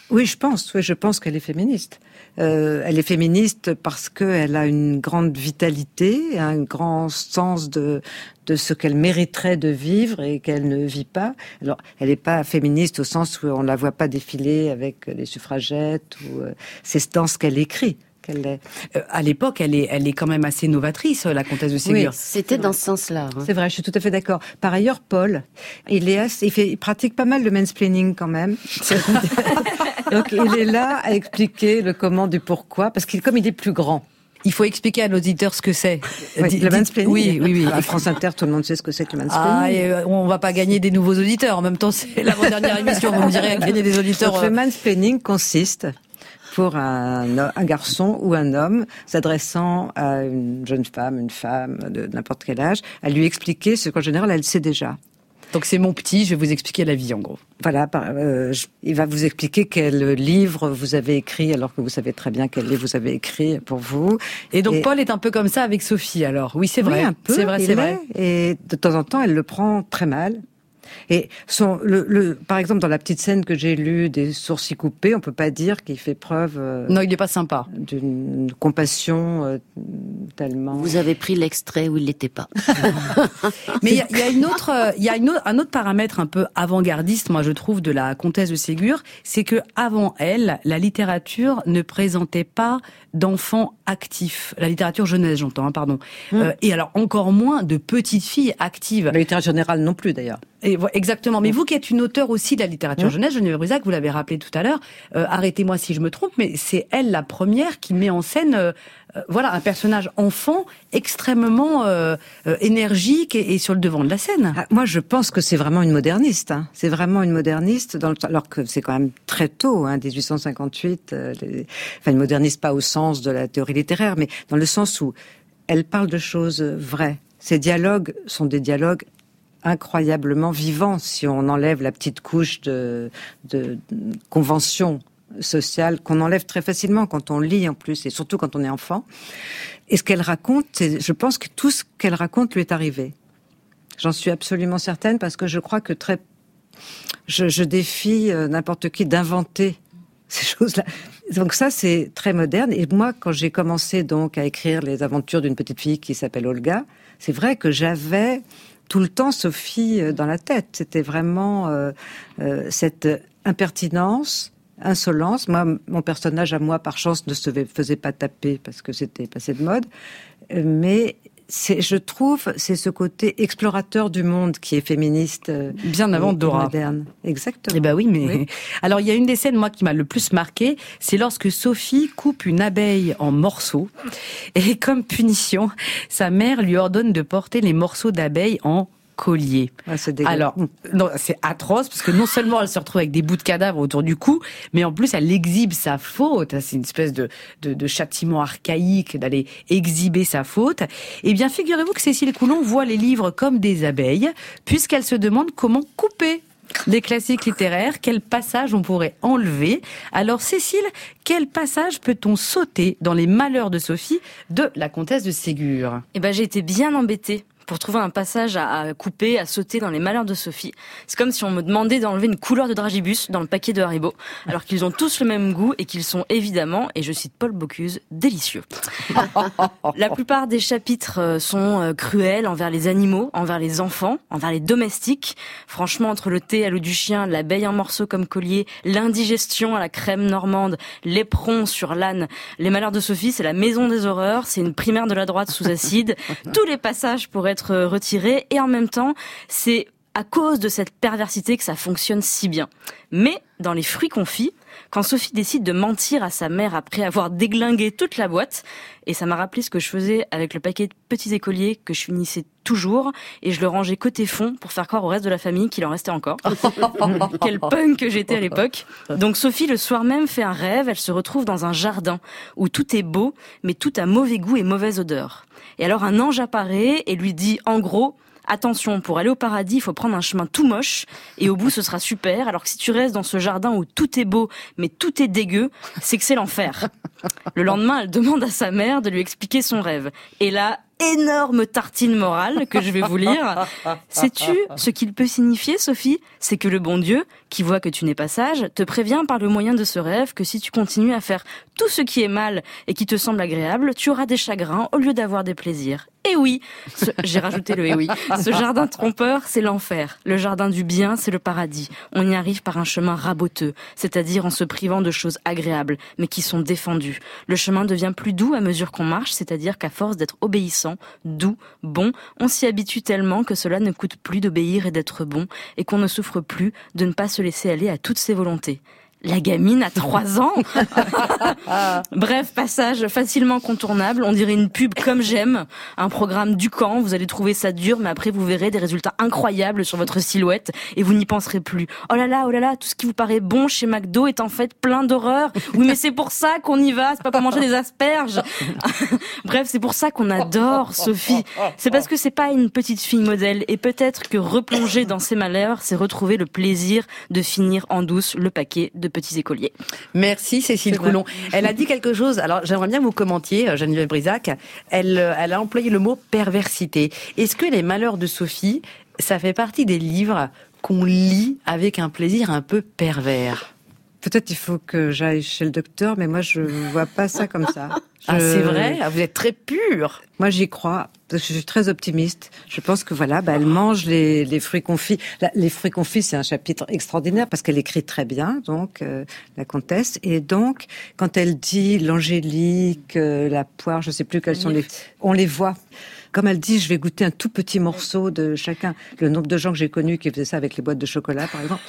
Oui, je pense. Oui, je pense qu'elle est féministe. Euh, elle est féministe parce qu'elle a une grande vitalité, un grand sens de ce qu'elle mériterait de vivre et qu'elle ne vit pas. Alors, elle n'est pas féministe au sens où on la voit pas défiler avec les suffragettes ou euh, c'est dans ce qu'elle écrit qu'elle est. Euh, à l'époque, elle est, elle est quand même assez novatrice, la comtesse de Ségur. Oui, C'était dans ce sens-là. hein. C'est vrai, je suis tout à fait d'accord. Par ailleurs, Paul, il est assez, il, fait, il pratique pas mal le mansplaining quand même. Donc il est là à expliquer le comment du pourquoi, parce qu'il comme il est plus grand. Il faut expliquer à l'auditeur ce que c'est. Oui, le mansplaining. Oui, oui, oui. À France Inter, tout le monde sait ce que c'est que le Ah, mansplaining. et, euh, on va pas gagner des nouveaux auditeurs. En même temps, c'est l'avant-dernière émission. Vous me direz à gagner des auditeurs. Donc, euh, le mansplaining consiste pour un, un garçon ou un homme s'adressant à une jeune femme, une femme de n'importe quel âge, à lui expliquer ce qu'en général elle sait déjà. Donc c'est mon petit, je vais vous expliquer la vie en gros. Voilà, euh, je- il va vous expliquer quel livre vous avez écrit, alors que vous savez très bien quel livre vous avez écrit pour vous. Et donc Et- Paul est un peu comme ça avec Sophie alors. Oui, c'est vrai. Oui, un peu. C'est vrai, c'est vrai. Et de temps en temps, elle le prend très mal. Et son, le, le, par exemple, dans la petite scène que j'ai lue des sourcils coupés, on peut pas dire qu'il fait preuve euh, Non, il n'est pas sympa. d'une compassion euh, tellement. Vous avez pris l'extrait où il l'était pas. Mais il y a, il y a une autre, il y a une autre- un autre paramètre un peu avant-gardiste, moi je trouve, de la comtesse de Ségur, c'est que avant elle, la littérature ne présentait pas d'enfants actifs. La littérature jeunesse, j'entends, hein, pardon. Euh, et alors encore moins de petites filles actives. La littérature générale non plus d'ailleurs. Et exactement. Mais vous qui êtes une auteure aussi de la littérature Mmh. jeunesse, Geneviève Brisac, vous l'avez rappelé tout à l'heure, euh, arrêtez-moi si je me trompe, mais c'est elle la première qui met en scène, euh, euh, voilà, un personnage enfant extrêmement euh, énergique et, et sur le devant de la scène. Ah, moi, je pense que c'est vraiment une moderniste. hein. C'est vraiment une moderniste, dans le, alors que c'est quand même très tôt, hein, 1858. euh, les- enfin, une moderniste pas au sens de la théorie littéraire, mais dans le sens où elle parle de choses vraies. Ces dialogues sont des dialogues incroyablement vivants si on enlève la petite couche de, convention sociale qu'on enlève très facilement quand on lit en plus et surtout quand on est enfant. Et ce qu'elle raconte, je pense que tout ce qu'elle raconte lui est arrivé. J'en suis absolument certaine parce que je crois que très, je, je défie euh, n'importe qui d'inventer ces choses-là. Donc ça, c'est très moderne. Et moi, quand j'ai commencé donc à écrire les aventures d'une petite fille qui s'appelle Olga, c'est vrai que j'avais tout le temps Sophie euh, dans la tête. C'était vraiment euh, euh, cette impertinence, insolence. Moi, mon personnage à moi, par chance, ne se faisait pas taper parce que c'était passé de mode. Mais c'est, je trouve, c'est ce côté explorateur du monde qui est féministe. euh, Bien avant Dora. Moderne. Exactement. Eh ben oui, mais Oui. alors il y a une des scènes moi qui m'a le plus marqué, c'est lorsque Sophie coupe une abeille en morceaux et comme punition, sa mère lui ordonne de porter les morceaux d'abeille en collier. Alors, non, c'est atroce parce que non seulement elle se retrouve avec des bouts de cadavres autour du cou, mais en plus elle exhibe sa faute. C'est une espèce de, de, de châtiment archaïque d'aller exhiber sa faute. Eh bien, figurez-vous que Cécile Coulon voit les livres comme des abeilles, puisqu'elle se demande comment couper les classiques littéraires, quel passage on pourrait enlever? Alors Cécile, quel passage peut-on sauter dans les malheurs de Sophie de la comtesse de Ségur? Eh ben, j'ai été bien embêtée pour trouver un passage à, à couper, à sauter dans les malheurs de Sophie. C'est comme si on me demandait d'enlever une couleur de dragibus dans le paquet de Haribo, alors qu'ils ont tous le même goût et qu'ils sont évidemment, et je cite Paul Bocuse, délicieux. La plupart des chapitres euh, sont euh, cruels envers les animaux, envers les enfants, envers les domestiques. Franchement, entre le thé à l'eau du chien, l'abeille en morceaux comme collier, l'indigestion à la crème normande, l'éperon sur l'âne, les malheurs de Sophie, c'est la maison des horreurs, c'est une primaire de la droite sous acide. Tous les passages pourraient euh, retirés et en même temps, c'est à cause de cette perversité que ça fonctionne si bien. Mais dans les fruits confits, quand Sophie décide de mentir à sa mère après avoir déglingué toute la boîte. Et ça m'a rappelé ce que je faisais avec le paquet de petits écoliers que je finissais toujours et je le rangeais côté fond pour faire croire au reste de la famille qu'il en restait encore. Quel punk que j'étais à l'époque. Donc Sophie, le soir même, fait un rêve. Elle se retrouve dans un jardin où tout est beau, mais tout a mauvais goût et mauvaise odeur. Et alors un ange apparaît et lui dit, en gros, attention, pour aller au paradis, il faut prendre un chemin tout moche, et au bout, ce sera super, alors que si tu restes dans ce jardin où tout est beau, mais tout est dégueu, c'est que c'est l'enfer. Le lendemain, elle demande à sa mère de lui expliquer son rêve. Et là, énorme tartine morale que je vais vous lire. Sais-tu ce qu'il peut signifier, Sophie? C'est que le bon Dieu, qui voit que tu n'es pas sage, te prévient par le moyen de ce rêve que si tu continues à faire tout ce qui est mal et qui te semble agréable, tu auras des chagrins au lieu d'avoir des plaisirs. Et oui, j'ai rajouté le et oui. Ce jardin trompeur, c'est l'enfer. Le jardin du bien, c'est le paradis. On y arrive par un chemin raboteux, c'est-à-dire en se privant de choses agréables, mais qui sont défendues. Le chemin devient plus doux à mesure qu'on marche, c'est-à-dire qu'à force d'être obéissant, doux, bon, on s'y habitue tellement que cela ne coûte plus d'obéir et d'être bon, et qu'on ne souffre plus de ne pas se laisser aller à toutes ses volontés. La gamine a trois ans. Bref, passage facilement contournable. On dirait une pub comme j'aime. Un programme du camp. Vous allez trouver ça dur, mais après vous verrez des résultats incroyables sur votre silhouette et vous n'y penserez plus. Oh là là, oh là là, tout ce qui vous paraît bon chez McDo est en fait plein d'horreur. Oui, mais c'est pour ça qu'on y va. C'est pas pour manger des asperges. Bref, c'est pour ça qu'on adore Sophie. C'est parce que c'est pas une petite fille modèle et peut-être que replonger dans ses malheurs, c'est retrouver le plaisir de finir en douce le paquet de petits écoliers. Merci Cécile Coulon. Elle a dit quelque chose. Alors j'aimerais bien que vous commentiez, euh, Geneviève Brisac. Elle, euh, elle a employé le mot perversité. Est-ce que les malheurs de Sophie, ça fait partie des livres qu'on lit avec un plaisir un peu pervers? Peut-être il faut que j'aille chez le docteur, mais moi je vois pas ça comme ça. Ah, c'est vrai Ah, Vous êtes très pur. Moi j'y crois parce que je suis très optimiste. Je pense que voilà, bah, elle mange les, les fruits confits. La- les fruits confits, c'est un chapitre extraordinaire parce qu'elle écrit très bien, donc euh, la comtesse. Et donc quand elle dit l'angélique, euh, la poire, je sais plus quels sont les, on les voit. Comme elle dit, je vais goûter un tout petit morceau de chacun. Le nombre de gens que j'ai connus qui faisaient ça avec les boîtes de chocolat, par exemple.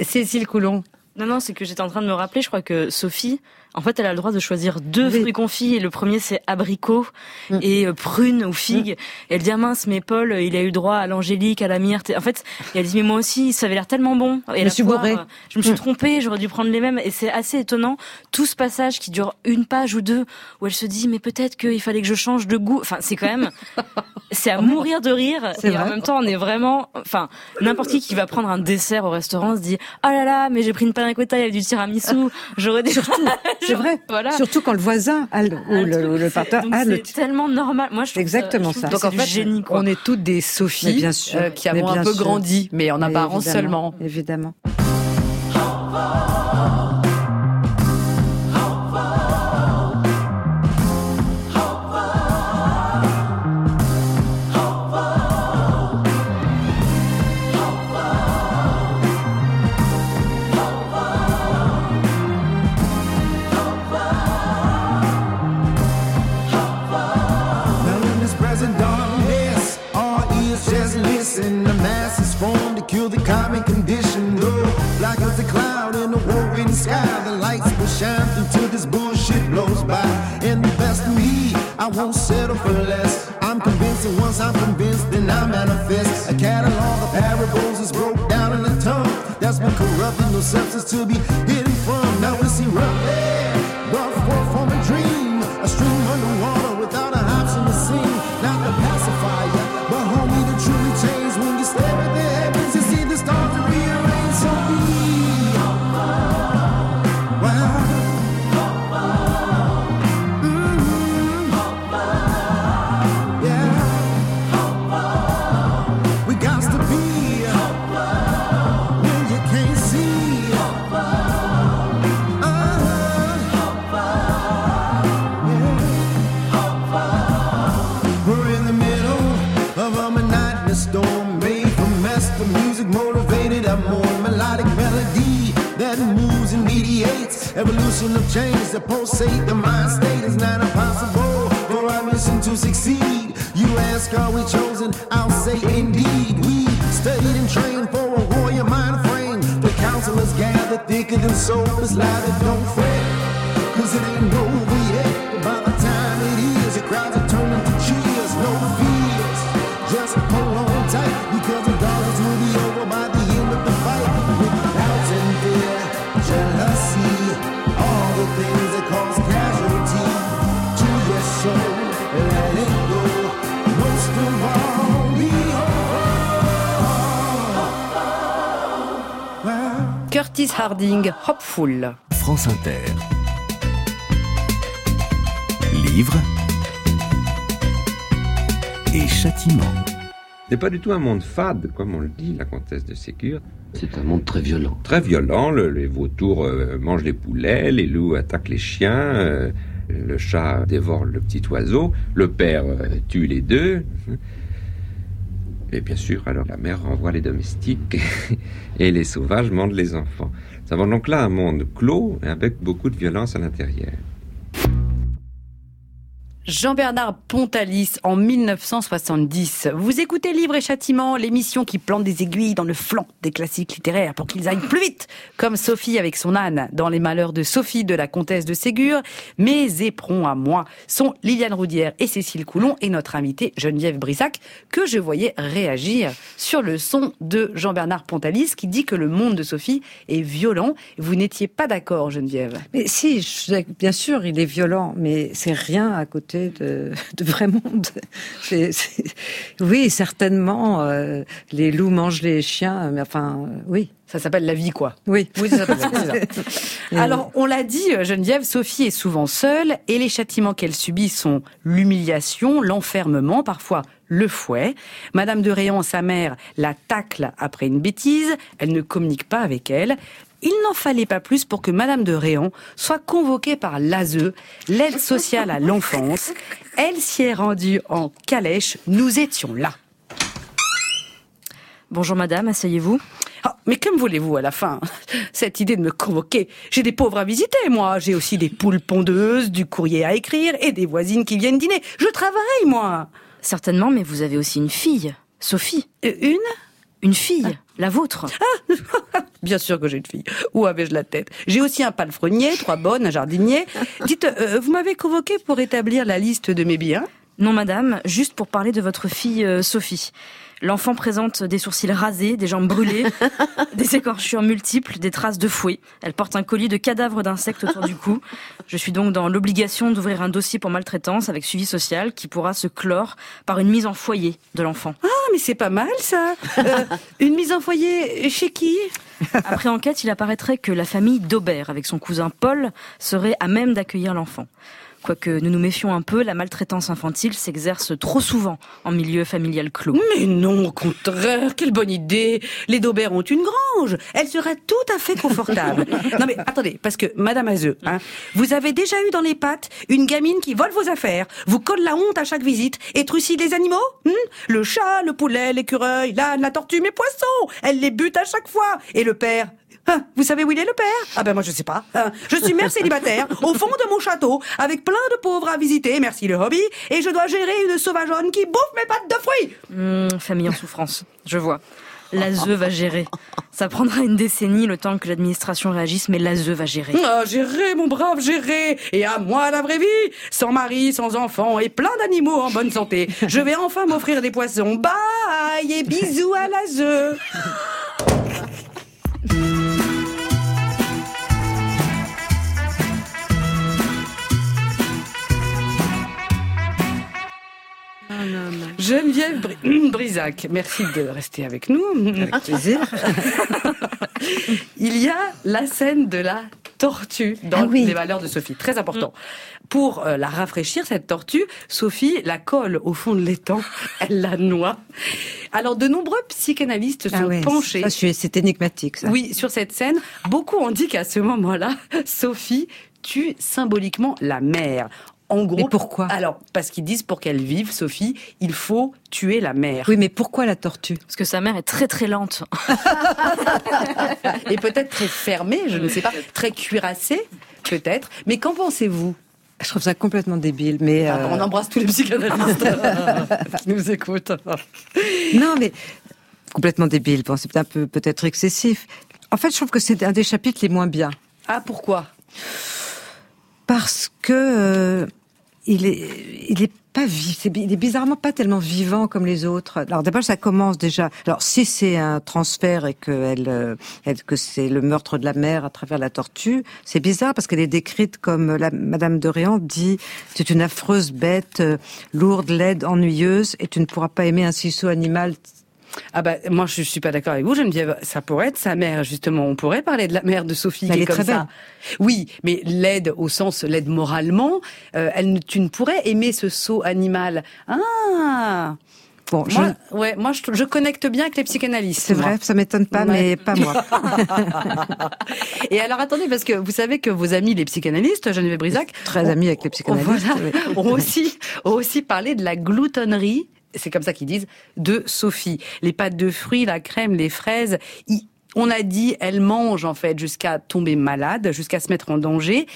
Cécile Coulon. Non, non, c'est que j'étais en train de me rappeler, je crois que Sophie, en fait, elle a le droit de choisir deux Oui. fruits confits, et le premier c'est abricot Mm. et euh, prune ou figue. Et elle dit, ah mince, mais Paul, il a eu droit à l'angélique, à la myrte. En fait, et elle dit, mais moi aussi, ça avait l'air tellement bon. Et me la suis euh, Je me suis Mm. trompée, j'aurais dû prendre les mêmes. Et c'est assez étonnant, tout ce passage qui dure une page ou deux, où elle se dit, mais peut-être qu'il fallait que je change de goût. Enfin, c'est quand même, c'est à mourir de rire. Et en même temps, on est vraiment, enfin, n'importe qui qui va prendre un dessert au restaurant se dit, oh là là, mais j'ai pris une panna cotta, il y avait du tiramisu. J'aurais dû. C'est vrai. Voilà. Surtout quand le voisin a le, ou le, ou le c'est- partenaire donc a le c'est tellement normal. Moi, je trouve Exactement ça. Donc en c'est fait, du génie, quoi. on est toutes des Sophie Mais bien sûr. euh, qui avons un bien peu sûr. grandi, mais en Mais apparence évidemment, seulement. Évidemment. Kill the common condition. Love, like as a cloud in a warring sky, the lights will shine till this bullshit blows by. And the best of me, I won't settle for less. I'm convinced, and once I'm convinced, then I manifest. A catalog of parables is broke down in the tongue that's been corrupted, no substance to be hidden from. Now it's erupted, brought forth from a dream, a stream underwater pulsate the mind state is not impossible for our mission to succeed. You ask, are we chosen? I'll say indeed. We studied and trained for a warrior mind frame. The counselors gathered thicker than soap is life Harding, Hopeful. France Inter. Livre et châtiment. C'est pas du tout un monde fade, comme on le dit, la comtesse de Ségur. C'est un monde très violent. Très violent, le- les vautours euh, mangent les poulets, les loups attaquent les chiens, euh, le chat dévore le petit oiseau, le père euh, tue les deux. Et bien sûr, alors la mère renvoie les domestiques et les sauvages mangent les enfants. Ça va donc là un monde clos avec beaucoup de violence à l'intérieur. Jean-Bernard Pontalis en 1970. Vous écoutez Livre et Châtiment, l'émission qui plante des aiguilles dans le flanc des classiques littéraires pour qu'ils aillent plus vite, comme Sophie avec son âne dans Les Malheurs de Sophie de la comtesse de Ségur. Mes éperons à moi sont Liliane Roudière et Cécile Coulon et notre invitée Geneviève Brissac que je voyais réagir sur le son de Jean-Bernard Pontalis qui dit que le monde de Sophie est violent. Vous n'étiez pas d'accord, Geneviève? Mais si, bien sûr, il est violent, mais c'est rien à côté de, de vrai monde. Oui, certainement, euh, les loups mangent les chiens, mais enfin, euh, oui. Ça s'appelle la vie, quoi. Oui. Oui, ça s'appelle. Alors, on l'a dit, euh, Geneviève, Sophie est souvent seule et les châtiments qu'elle subit sont l'humiliation, l'enfermement, parfois le fouet. Madame de Réan, sa mère, la tacle après une bêtise. Elle ne communique pas avec elle. Il n'en fallait pas plus pour que Madame de Réan soit convoquée par l'ASE, l'aide sociale à l'enfance. Elle s'y est rendue en calèche. Nous étions là. Bonjour madame, asseyez-vous. Ah, mais que me voulez-vous à la fin? Cette idée de me convoquer. J'ai des pauvres à visiter, moi. J'ai aussi des poules pondeuses, du courrier à écrire et des voisines qui viennent dîner. Je travaille, moi. Certainement, mais vous avez aussi une fille, Sophie. Euh, Une? Une fille, la vôtre. Bien sûr que j'ai une fille. Où avais-je la tête? J'ai aussi un palefrenier, trois bonnes, un jardinier. Dites, euh, vous m'avez convoqué pour établir la liste de mes biens? Non madame, juste pour parler de votre fille euh, Sophie. L'enfant présente des sourcils rasés, des jambes brûlées, des écorchures multiples, des traces de fouet. Elle porte un colis de cadavres d'insectes autour du cou. Je suis donc dans l'obligation d'ouvrir un dossier pour maltraitance avec suivi social qui pourra se clore par une mise en foyer de l'enfant. Ah, mais c'est pas mal, ça. Euh, une mise en foyer chez qui? Après enquête, il apparaîtrait que la famille d'Aubert, avec son cousin Paul, serait à même d'accueillir l'enfant. Quoique nous nous méfions un peu, la maltraitance infantile s'exerce trop souvent en milieu familial clos. Mais non, au contraire, quelle bonne idée. Les Daubert ont une grange. Elle serait tout à fait confortable. non mais attendez, parce que Madame Azeux, hein, vous avez déjà eu dans les pattes une gamine qui vole vos affaires, vous colle la honte à chaque visite et trucide les animaux hein Le chat, le poulet, l'écureuil, l'âne, la tortue, mes poissons. Elle les bute à chaque fois. Et le père Hein, vous savez où il est le père? Ah ben moi je sais pas. Hein, je suis mère célibataire au fond de mon château avec plein de pauvres à visiter, merci le hobby, et je dois gérer une sauvageonne qui bouffe mes pattes de fruits. Hmm, famille en souffrance, je vois. L'ASE va gérer. Ça prendra une décennie le temps que l'administration réagisse, mais l'ASE va gérer. Ah, gérer, mon brave, gérer Et à moi la vraie vie Sans mari, sans enfant et plein d'animaux en bonne santé. Je vais enfin m'offrir des poissons. Bye et bisous à l'ASE Geneviève Bri- Brisac, merci de rester avec nous. Avec plaisir. Il y a la scène de la tortue dans Ah oui. Les Valeurs de Sophie, très important. Pour euh, la rafraîchir, cette tortue, Sophie la colle au fond de l'étang, elle la noie. Alors, de nombreux psychanalystes sont Ah ouais, penchés c'est énigmatique, ça. oui, sur cette scène, beaucoup ont dit qu'à ce moment-là, Sophie tue symboliquement la mère. En gros, Mais pourquoi Alors, parce qu'ils disent pour qu'elle vive, Sophie, il faut tuer la mère. Oui, mais pourquoi la tortue? Parce que sa mère est très très lente. Et peut-être très fermée, je ne sais pas, très cuirassée, peut-être. Mais qu'en pensez-vous? Je trouve ça complètement débile, mais... Ah, euh, On embrasse tous les psychanalystes qui nous écoutent. Non, mais complètement débile. Bon, c'est un peu peut-être excessif. En fait, je trouve que c'est un des chapitres les moins bien. Ah, pourquoi? Parce que euh, il est, il est pas il est bizarrement pas tellement vivant comme les autres. Alors d'abord, ça commence déjà. Alors si c'est un transfert et que elle, euh, elle- que c'est le meurtre de la mère à travers la tortue, c'est bizarre parce qu'elle est décrite comme la Madame de Réan dit, c'est une affreuse bête, euh, lourde, laide, ennuyeuse, et tu ne pourras pas aimer un sot animal. Ah bah moi je suis pas d'accord avec vous Geneviève. Ça pourrait être sa mère justement. On pourrait parler de la mère de Sophie Mais qui elle est, comme très ça. belle. Oui, mais l'aide au sens l'aide moralement. euh, elle tu ne pourrais aimer ce sot animal. Ah. Bon, je- moi, ouais, moi je, je connecte bien avec les psychanalystes. c'est vrai, ça m'étonne pas, Ouais. mais pas moi. Et alors attendez parce que vous savez que vos amis les psychanalystes, Geneviève Brisac, Très ont- amis avec les psychanalystes. voilà, ont aussi ont aussi parlé de la gloutonnerie. C'est comme ça qu'ils disent de Sophie. Les pâtes de fruits, la crème, les fraises. on a dit, elle mange en fait jusqu'à tomber malade, jusqu'à se mettre en danger.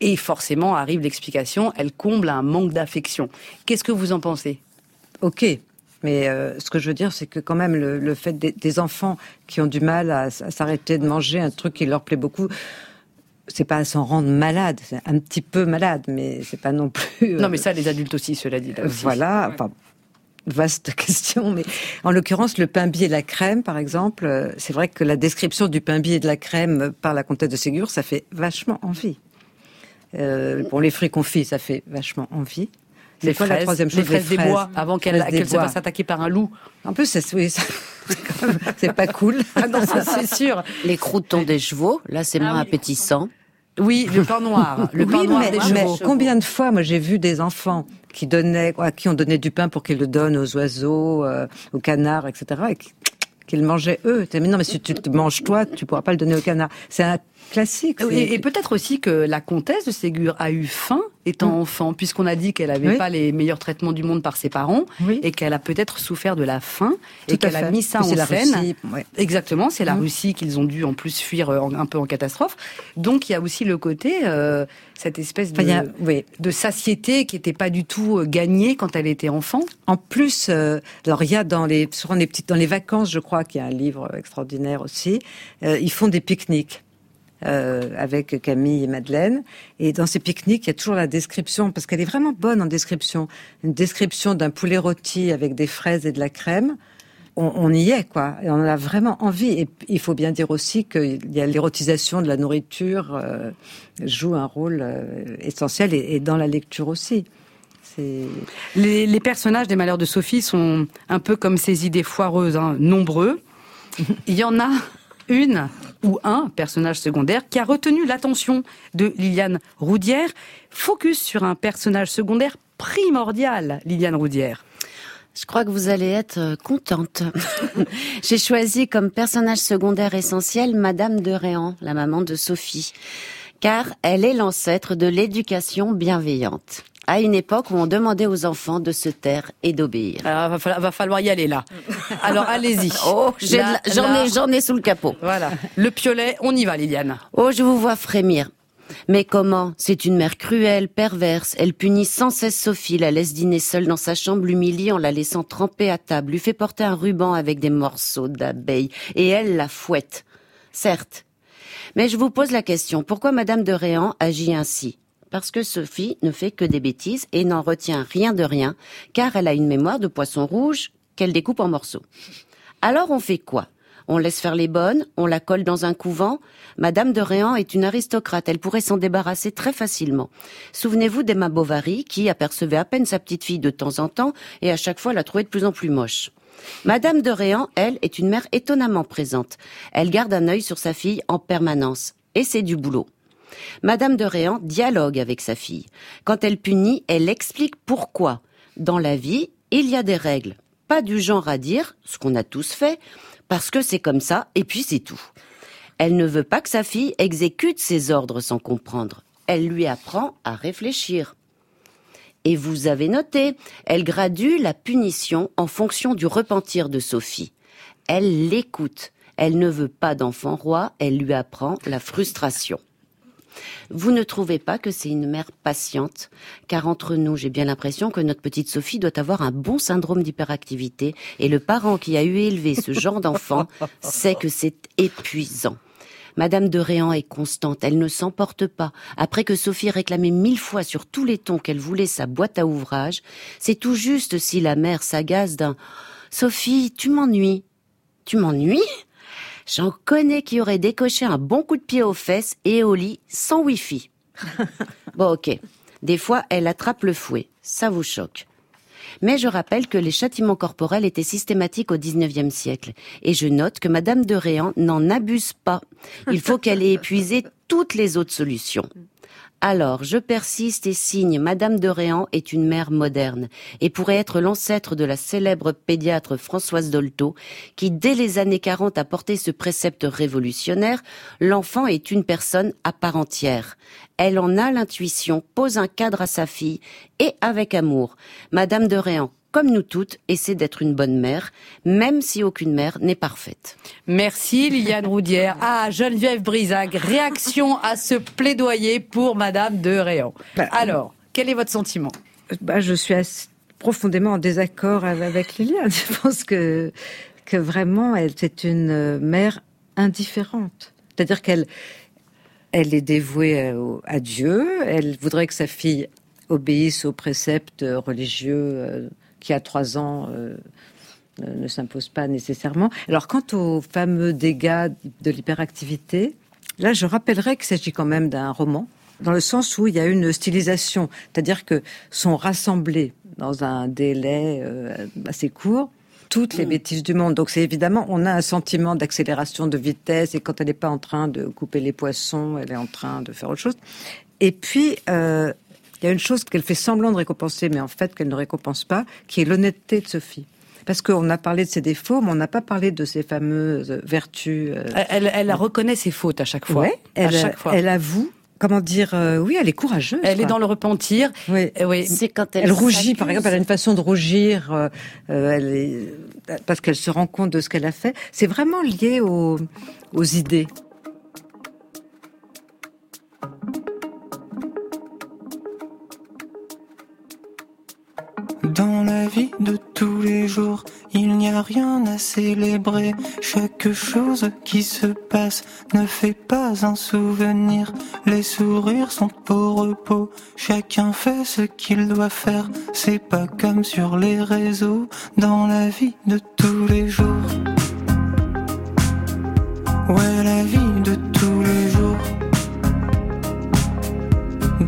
Et forcément arrive l'explication, elle comble un manque d'affection. Qu'est-ce que vous en pensez? Ok. Mais euh, ce que je veux dire, c'est que quand même le, le fait des, des enfants qui ont du mal à, s'arrêter de manger un truc qui leur plaît beaucoup, c'est pas à s'en rendre malade, c'est un petit peu malade, mais c'est pas non plus. euh, Non, mais ça, les adultes aussi, cela dit. là aussi. Voilà. Enfin, vaste question, mais en l'occurrence, le pain billet et la crème, par exemple, euh, c'est vrai que la description du pain billet et de la crème par la comtesse de Ségur, ça fait vachement envie. Euh, bon, les fruits confits, ça fait vachement envie. Les quoi fraises, la troisième chose les fraises des bois, avant qu'elle qu'elle se fasse attaquer par un loup. En plus, c'est oui, c'est quand même- c'est pas cool. Ah non, ça c'est sûr. Les croutons des chevaux, là c'est moins appétissant. Oui, le pain noir, le pain noir mais, des mais chevaux. combien de fois, moi, j'ai vu des enfants qui donnaient, à qui on donnait du pain pour qu'ils le donnent aux oiseaux, euh, aux canards, etc., et qui- qu'ils mangeaient eux. Mais non, mais si tu te manges toi, tu pourras pas le donner aux canards. C'est un classique. Et, et peut-être aussi que la comtesse de Ségur a eu faim étant enfant, puisqu'on a dit qu'elle avait. Oui. pas les meilleurs traitements du monde par ses parents, Oui. et qu'elle a peut-être souffert de la faim, Tout et qu'elle a mis ça en la scène. Russie, ouais. Exactement, c'est la Mm. Russie qu'ils ont dû en plus fuir euh, en- un peu en catastrophe. Donc il y a aussi le côté, euh, cette espèce de, a- oui. de satiété qui n'était pas du tout euh, gagnée quand elle était enfant. En plus, euh, alors il y a dans les, sur les petites, dans les vacances, je crois qu'il y a un livre extraordinaire aussi. euh, ils font des pique-niques. Euh, avec Camille et Madeleine. Et dans ces pique-niques, il y a toujours la description, parce qu'elle est vraiment bonne en description. Une description d'un poulet rôti avec des fraises et de la crème. On, on y est, quoi. Et on a vraiment envie. Et il faut bien dire aussi qu'il y a l'érotisation de la nourriture euh, joue un rôle euh, essentiel et, et dans la lecture aussi. Les personnages des Malheurs de Sophie sont un peu comme ces idées foireuses, hein, nombreux. Il y en a une ou un personnage secondaire qui a retenu l'attention de Liliane Roudière. Focus sur un personnage secondaire primordial, Liliane Roudière. Je crois que vous allez être euh, contente. J'ai choisi comme personnage secondaire essentiel Madame de Réan, la maman de Sophie, car elle est l'ancêtre de l'éducation bienveillante. À une époque où on demandait aux enfants de se taire et d'obéir. Alors, va falloir, va falloir y aller là. Alors allez-y. Oh, j'en ai, j'en ai sous le capot. Voilà. Le piolet, on y va, Liliane. Oh, je vous vois frémir. Mais comment? C'est une mère cruelle, perverse. Elle punit sans cesse Sophie, la laisse dîner seule dans sa chambre, l'humilie en la laissant tremper à table, lui fait porter un ruban avec des morceaux d'abeilles, et elle la fouette. Certes. Mais je vous pose la question, pourquoi Madame de Réan agit ainsi? Parce que Sophie ne fait que des bêtises et n'en retient rien de rien, car elle a une mémoire de poisson rouge qu'elle découpe en morceaux. Alors on fait quoi? On laisse faire les bonnes, on la colle dans un couvent? Madame de Réan est une aristocrate, elle pourrait s'en débarrasser très facilement. Souvenez-vous d'Emma Bovary, qui apercevait à peine sa petite fille de temps en temps, et à chaque fois la trouvait de plus en plus moche. Madame de Réan, elle, est une mère étonnamment présente. Elle garde un œil sur sa fille en permanence. Et c'est du boulot. Madame de Réan dialogue avec sa fille. Quand elle punit, elle explique pourquoi. Dans la vie, il y a des règles. Pas du genre à dire, ce qu'on a tous fait, parce que c'est comme ça, et puis c'est tout. Elle ne veut pas que sa fille exécute ses ordres sans comprendre. Elle lui apprend à réfléchir. Et vous avez noté, elle gradue la punition en fonction du repentir de Sophie. Elle l'écoute. Elle ne veut pas d'enfant roi, elle lui apprend la frustration. Vous ne trouvez pas que c'est une mère patiente? Car entre nous, j'ai bien l'impression que notre petite Sophie doit avoir un bon syndrome d'hyperactivité et le parent qui a eu élevé ce genre d'enfant sait que c'est épuisant. Madame de Réan est constante, elle ne s'emporte pas. Après que Sophie réclamait mille fois sur tous les tons qu'elle voulait sa boîte à ouvrage, c'est tout juste si la mère s'agace d'un Sophie, tu m'ennuies. Tu m'ennuies? J'en connais qui auraient décoché un bon coup de pied aux fesses et au lit sans wifi. bon, ok. Des fois, elle attrape le fouet. Ça vous choque. Mais je rappelle que les châtiments corporels étaient systématiques au XIXe siècle. Et je note que Madame de Réan n'en abuse pas. Il faut qu'elle ait épuisé toutes les autres solutions. Alors, je persiste et signe, Madame de Réan est une mère moderne et pourrait être l'ancêtre de la célèbre pédiatre Françoise Dolto, qui dès les années 40 a porté ce précepte révolutionnaire, l'enfant est une personne à part entière. Elle en a l'intuition, pose un cadre à sa fille et avec amour. Madame de Réan comme nous toutes, essaie d'être une bonne mère, même si aucune mère n'est parfaite. Merci Liliane Roudière. Ah, Geneviève Brisac, réaction à ce plaidoyer pour Madame de Réan. Alors, quel est votre sentiment? bah, Je suis profondément en désaccord avec Liliane. Je pense que, que vraiment, elle c'est une euh, mère indifférente. C'est-à-dire qu'elle elle est dévouée euh, à Dieu, elle voudrait que sa fille obéisse aux préceptes euh, religieux euh, qui, à trois ans, euh, ne s'impose pas nécessairement. Alors, quant aux fameux dégâts de l'hyperactivité, là, je rappellerai qu'il s'agit quand même d'un roman, dans le sens où il y a une stylisation, c'est-à-dire que sont rassemblées dans un délai euh, assez court toutes les bêtises du monde. Donc c'est évidemment, on a un sentiment d'accélération, de vitesse, et quand elle n'est pas en train de couper les poissons, elle est en train de faire autre chose. Et puis, euh, il y a une chose qu'elle fait semblant de récompenser, mais en fait qu'elle ne récompense pas, qui est l'honnêteté de Sophie. Parce qu'on a parlé de ses défauts, mais on n'a pas parlé de ses fameuses vertus. euh, Elle, elle reconnaît ses fautes à chaque fois. Ouais, elle, à chaque fois. elle avoue. Comment dire euh, Oui, elle est courageuse. Elle est dans le repentir. Oui. Euh, oui. C'est quand Elle, elle, rougit, par exemple, elle a une façon de rougir, euh, euh, elle est- parce qu'elle se rend compte de ce qu'elle a fait. C'est vraiment lié aux, aux idées. La vie de tous les jours, il n'y a rien à célébrer. Chaque chose qui se passe ne fait pas un souvenir. Les sourires sont au repos, chacun fait ce qu'il doit faire. C'est pas comme sur les réseaux, dans la vie de tous les jours. Ouais, la vie de tous les jours.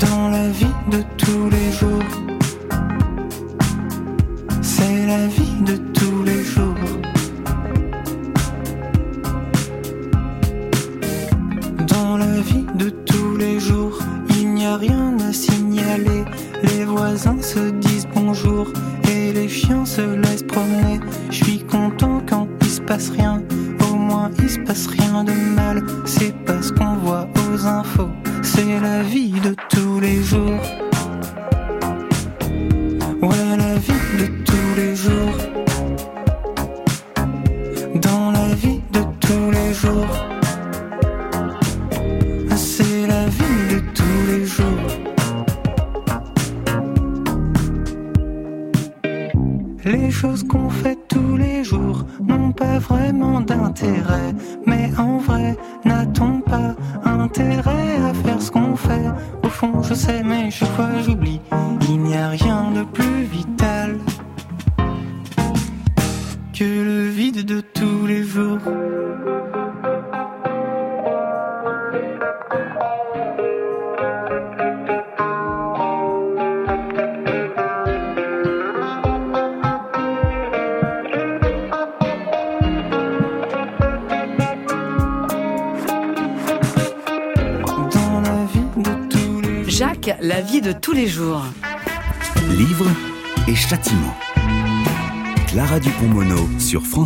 Dans la vie de tous les jours. C'est la vie de tous les jours. Dans la vie de tous les jours, il n'y a rien à signaler. Les voisins se disent bonjour et les chiens se laissent promener. Je suis content quand il se passe rien. Au moins il se passe rien de mal.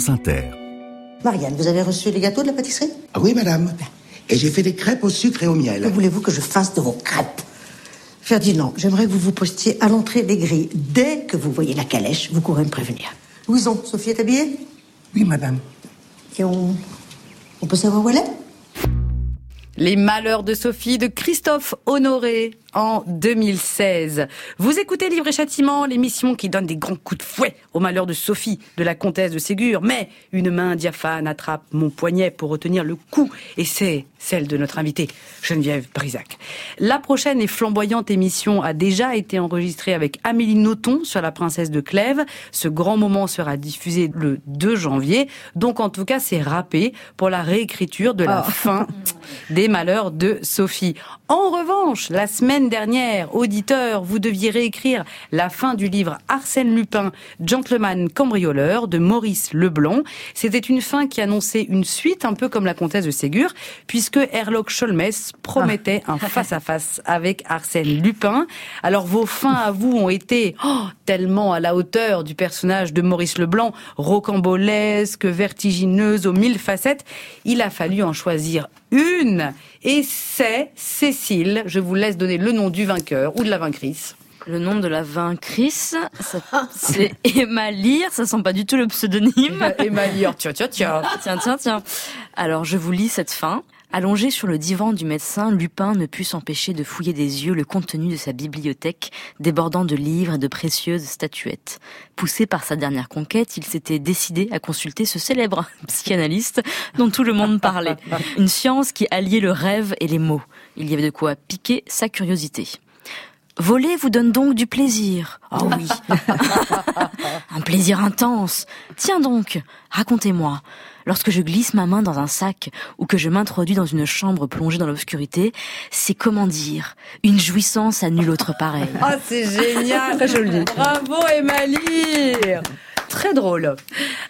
France Inter. Marianne, vous avez reçu les gâteaux de la pâtisserie? Ah oui, madame. Et j'ai fait des crêpes au sucre et au Que miel. voulez-vous que je fasse de vos crêpes? Ferdinand, j'aimerais que vous vous postiez à l'entrée des grilles. Dès que vous voyez la calèche, vous courez me prévenir. Louison, Sophie est habillée? Oui, madame. Et on... On peut savoir où elle est? Les malheurs de Sophie de Christophe Honoré en 2016. Vous écoutez Livre et Châtiment, l'émission qui donne des grands coups de fouet aux malheurs de Sophie, de la comtesse de Ségur. Mais une main diaphane attrape mon poignet pour retenir le coup et c'est celle de notre invitée, Geneviève Brisac. La prochaine et flamboyante émission a déjà été enregistrée avec Amélie Nothomb sur la princesse de Clèves. Ce grand moment sera diffusé le 2 janvier. Donc en tout cas, c'est râpé pour la réécriture de la Oh. fin des malheurs de Sophie. En revanche, la semaine dernière, auditeur, vous deviez réécrire la fin du livre Arsène Lupin, gentleman cambrioleur de Maurice Leblanc. C'était une fin qui annonçait une suite, un peu comme la comtesse de Ségur, puisque Herlock Sholmès promettait un face-à-face avec Arsène Lupin. Alors vos fins à vous ont été oh, tellement à la hauteur du personnage de Maurice Leblanc, rocambolesque, vertigineuse, aux mille facettes. Il a fallu en choisir une. Et c'est Cécile. Je vous laisse donner le nom du vainqueur ou de la vaincrice. Le nom de la vaincrice, ça- c'est Emma Lear, ça sent pas du tout le pseudonyme. Emma Lear, tiens, tiens, tiens. Tiens, tiens, tiens. Alors, je vous lis cette fin. Allongé sur le divan du médecin, Lupin ne put s'empêcher de fouiller des yeux le contenu de sa bibliothèque, débordant de livres et de précieuses statuettes. Poussé par sa dernière conquête, il s'était décidé à consulter ce célèbre psychanalyste dont tout le monde parlait. Une science qui alliait le rêve et les mots. Il y avait de quoi piquer sa curiosité. Voler vous donne donc du plaisir. Oh oui. un plaisir intense. Tiens donc, racontez-moi. Lorsque je glisse ma main dans un sac ou que je m'introduis dans une chambre plongée dans l'obscurité, c'est comment dire, une jouissance à nulle autre pareille. Ah, c'est génial. Très joli. Bravo, Emma Lear. Très drôle.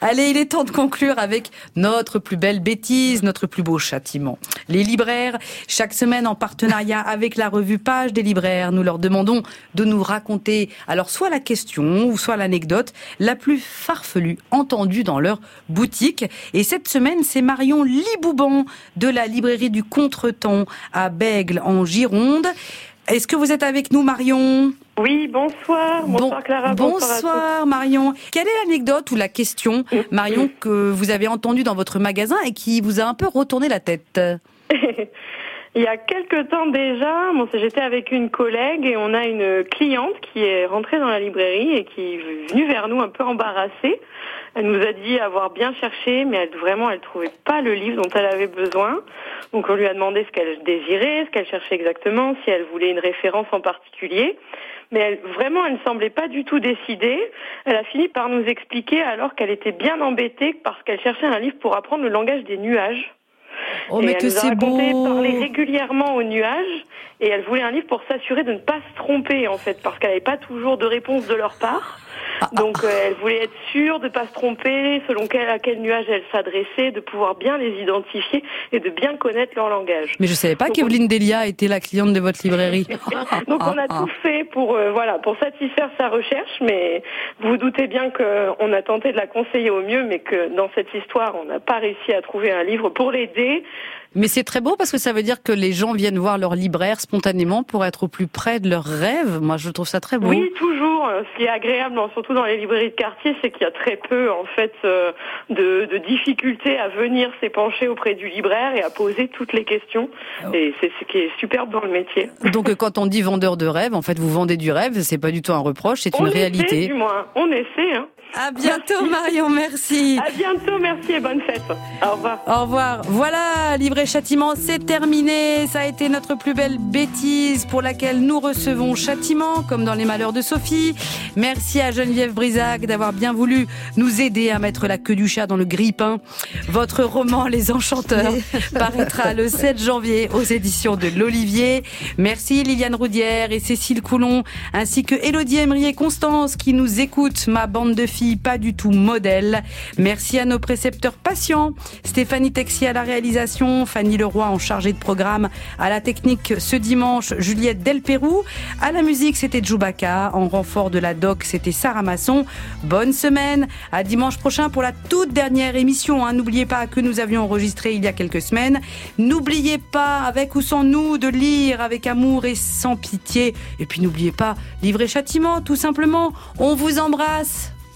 Allez, il est temps de conclure avec notre plus belle bêtise, notre plus beau châtiment. Les libraires, chaque semaine en partenariat avec la revue Page des libraires, nous leur demandons de nous raconter alors soit la question ou soit l'anecdote la plus farfelue entendue dans leur boutique. Et cette semaine, c'est Marion Libouban de la librairie du Contretemps à Bègle en Gironde. Est-ce que vous êtes avec nous, Marion? Oui, bonsoir. Bonsoir Clara. Bonsoir Marion. Quelle est l'anecdote ou la question, Marion, que vous avez entendue dans votre magasin et qui vous a un peu retourné la tête Il y a quelques temps déjà, bon, j'étais avec une collègue et on a une cliente qui est rentrée dans la librairie et qui est venue vers nous un peu embarrassée. Elle nous a dit avoir bien cherché, mais elle, vraiment, elle trouvait pas le livre dont elle avait besoin. Donc on lui a demandé ce qu'elle désirait, ce qu'elle cherchait exactement, si elle voulait une référence en particulier. Mais elle, vraiment, elle ne semblait pas du tout décidée. Elle a fini par nous expliquer alors qu'elle était bien embêtée parce qu'elle cherchait un livre pour apprendre le langage des nuages. Oh, et mais elle que nous a raconté beau. parler régulièrement aux nuages et elle voulait un livre pour s'assurer de ne pas se tromper en fait parce qu'elle n'avait pas toujours de réponse de leur part. Ah, Donc euh, elle voulait être sûre de pas se tromper selon quel, à quel nuage elle s'adressait, de pouvoir bien les identifier et de bien connaître leur langage. Mais je savais pas qu'Evelyne Delia était la cliente de votre librairie. Donc on a tout fait pour euh, voilà pour satisfaire sa recherche, mais vous vous doutez bien qu'on a tenté de la conseiller au mieux, mais que dans cette histoire on n'a pas réussi à trouver un livre pour l'aider. Mais c'est très beau parce que ça veut dire que les gens viennent voir leur libraire spontanément pour être au plus près de leurs rêves. Moi, je trouve ça très beau. Oui, toujours. Euh, Ce qui est agréable, hein, surtout dans les librairies de quartier, c'est qu'il y a très peu en fait euh, de, de difficultés à venir s'épancher auprès du libraire et à poser toutes les questions. Et c'est ce qui est superbe dans le métier. Donc, euh, quand on dit vendeur de rêve, en fait, vous vendez du rêve. C'est pas du tout un reproche, c'est une on réalité. Essaie, du moins, on essaie. Hein. À bientôt, Marion. Merci. À bientôt, merci et bonne fête. Au revoir. Au revoir. Voilà, Livre et Châtiment, c'est terminé. Ça a été notre plus belle bêtise pour laquelle nous recevons châtiment, comme dans les malheurs de Sophie. Merci à Geneviève Brisac d'avoir bien voulu nous aider à mettre la queue du chat dans le grille-pain. Votre roman Les Enchanteurs paraîtra le 7 janvier aux éditions de l'Olivier. Merci Liliane Roudière et Cécile Coulon, ainsi que Élodie Emery et Constance qui nous écoutent, ma bande de filles pas du tout modèle. Merci à nos précepteurs patients, Stéphanie Texier à la réalisation, Fanny Leroy en chargée de programme, à la technique ce dimanche, Juliette Delpérou, à la musique c'était Djoubaka, en renfort de la doc c'était Sarah Masson. Bonne semaine, à dimanche prochain pour la toute dernière émission. hein. N'oubliez pas que nous avions enregistré il y a quelques semaines. N'oubliez pas, avec ou sans nous, de lire avec amour et sans pitié. Et puis n'oubliez pas, livre et châtiment, tout simplement. On vous embrasse.